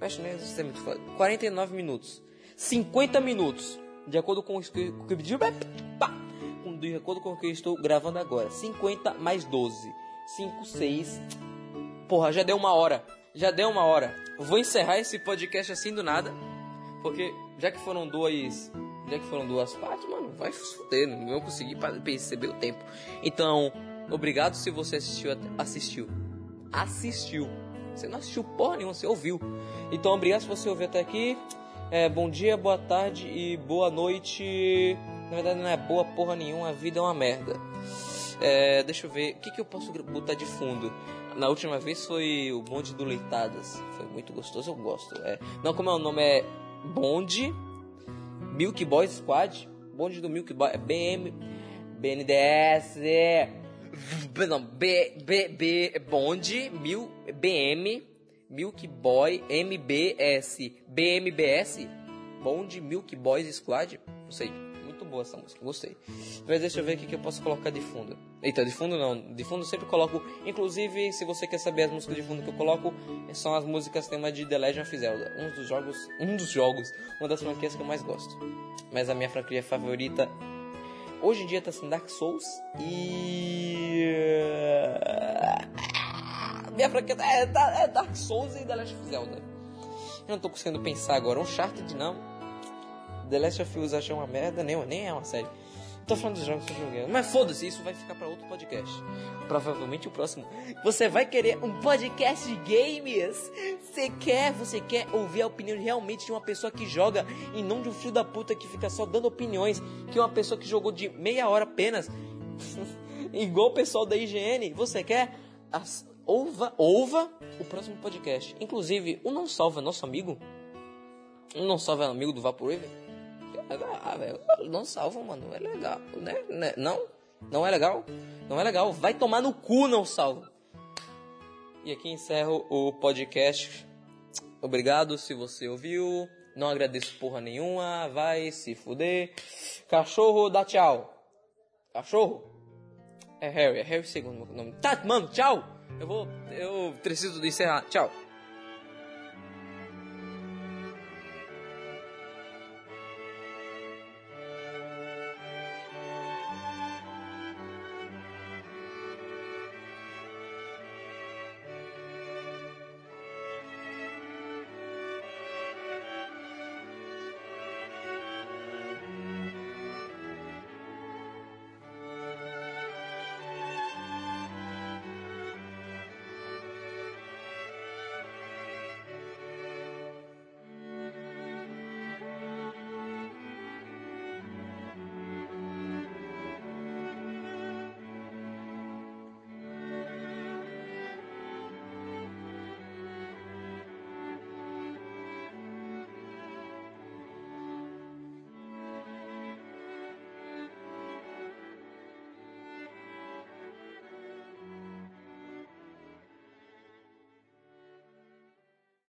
Peste negra, isso é muito foda. 49 minutos. 50 minutos. De acordo com o que com o que eu pedi. Pá! Com- De acordo com o que eu estou gravando agora. 50 mais 12. 5, 6. Porra, já deu uma hora. Já deu uma hora. Vou encerrar esse podcast assim do nada. Porque já que foram duas. Já que foram duas partes, mano, vai se fuder. Não vou conseguir perceber o tempo. Então, obrigado se você assistiu. Assistiu. Assistiu. Você não assistiu porra nenhuma, você ouviu. Então, obrigado se você ouviu até aqui. É, bom dia, boa tarde e boa noite. Na verdade, não é boa porra nenhuma, a vida é uma merda. É, deixa eu ver, o que, que eu posso botar de fundo? Na última vez foi o bonde do Leitadas. Foi muito gostoso, eu gosto. É, não, como é o nome? É Bonde Milk Boys Squad. Bonde do Milk Boy. É BM. BNDS. B- Não, B, B, B, Bonde, Mil, BM, Milk Boy, MBS, BMBS, Bonde Milk Boys Squad. Não sei, boa essa música, gostei. Mas deixa eu ver o que eu posso colocar de fundo. Eita, de fundo não, de fundo eu sempre coloco. Inclusive, se você quer saber as músicas de fundo que eu coloco, são as músicas tema de The Legend of Zelda. Um dos jogos, um dos jogos, uma das franquias que eu mais gosto. Mas a minha franquia favorita Hoje em dia tá sendo Dark Souls e. Minha franquia é, é Dark Souls e The Last of Zelda. Eu não tô conseguindo pensar agora. Uncharted não. The Last of Us achei uma merda, nem, nem é uma série. Tô falando dos jogos que eu joguei. Mas foda-se, isso vai ficar pra outro podcast. Provavelmente o próximo. Você vai querer um podcast de games? Você quer, você quer ouvir a opinião realmente de uma pessoa que joga e não de um filho da puta que fica só dando opiniões, que é uma pessoa que jogou de meia hora apenas. Igual o pessoal da IGN. Você quer? As, ouva, ouva o próximo podcast. Inclusive, o Não Salva é nosso amigo. O Não Salva é amigo do Vaporwave. Ah, velho, não salva, mano. É legal, né? Né? Não? Não é legal? Não é legal. Vai tomar no cu, não salva. E aqui encerro o podcast. Obrigado se você ouviu. Não agradeço porra nenhuma. Vai se fuder. Cachorro, dá tchau. Cachorro? É Harry, é Harry segundo meu nome. Tá, mano, tchau! Eu vou. Eu preciso encerrar. Tchau.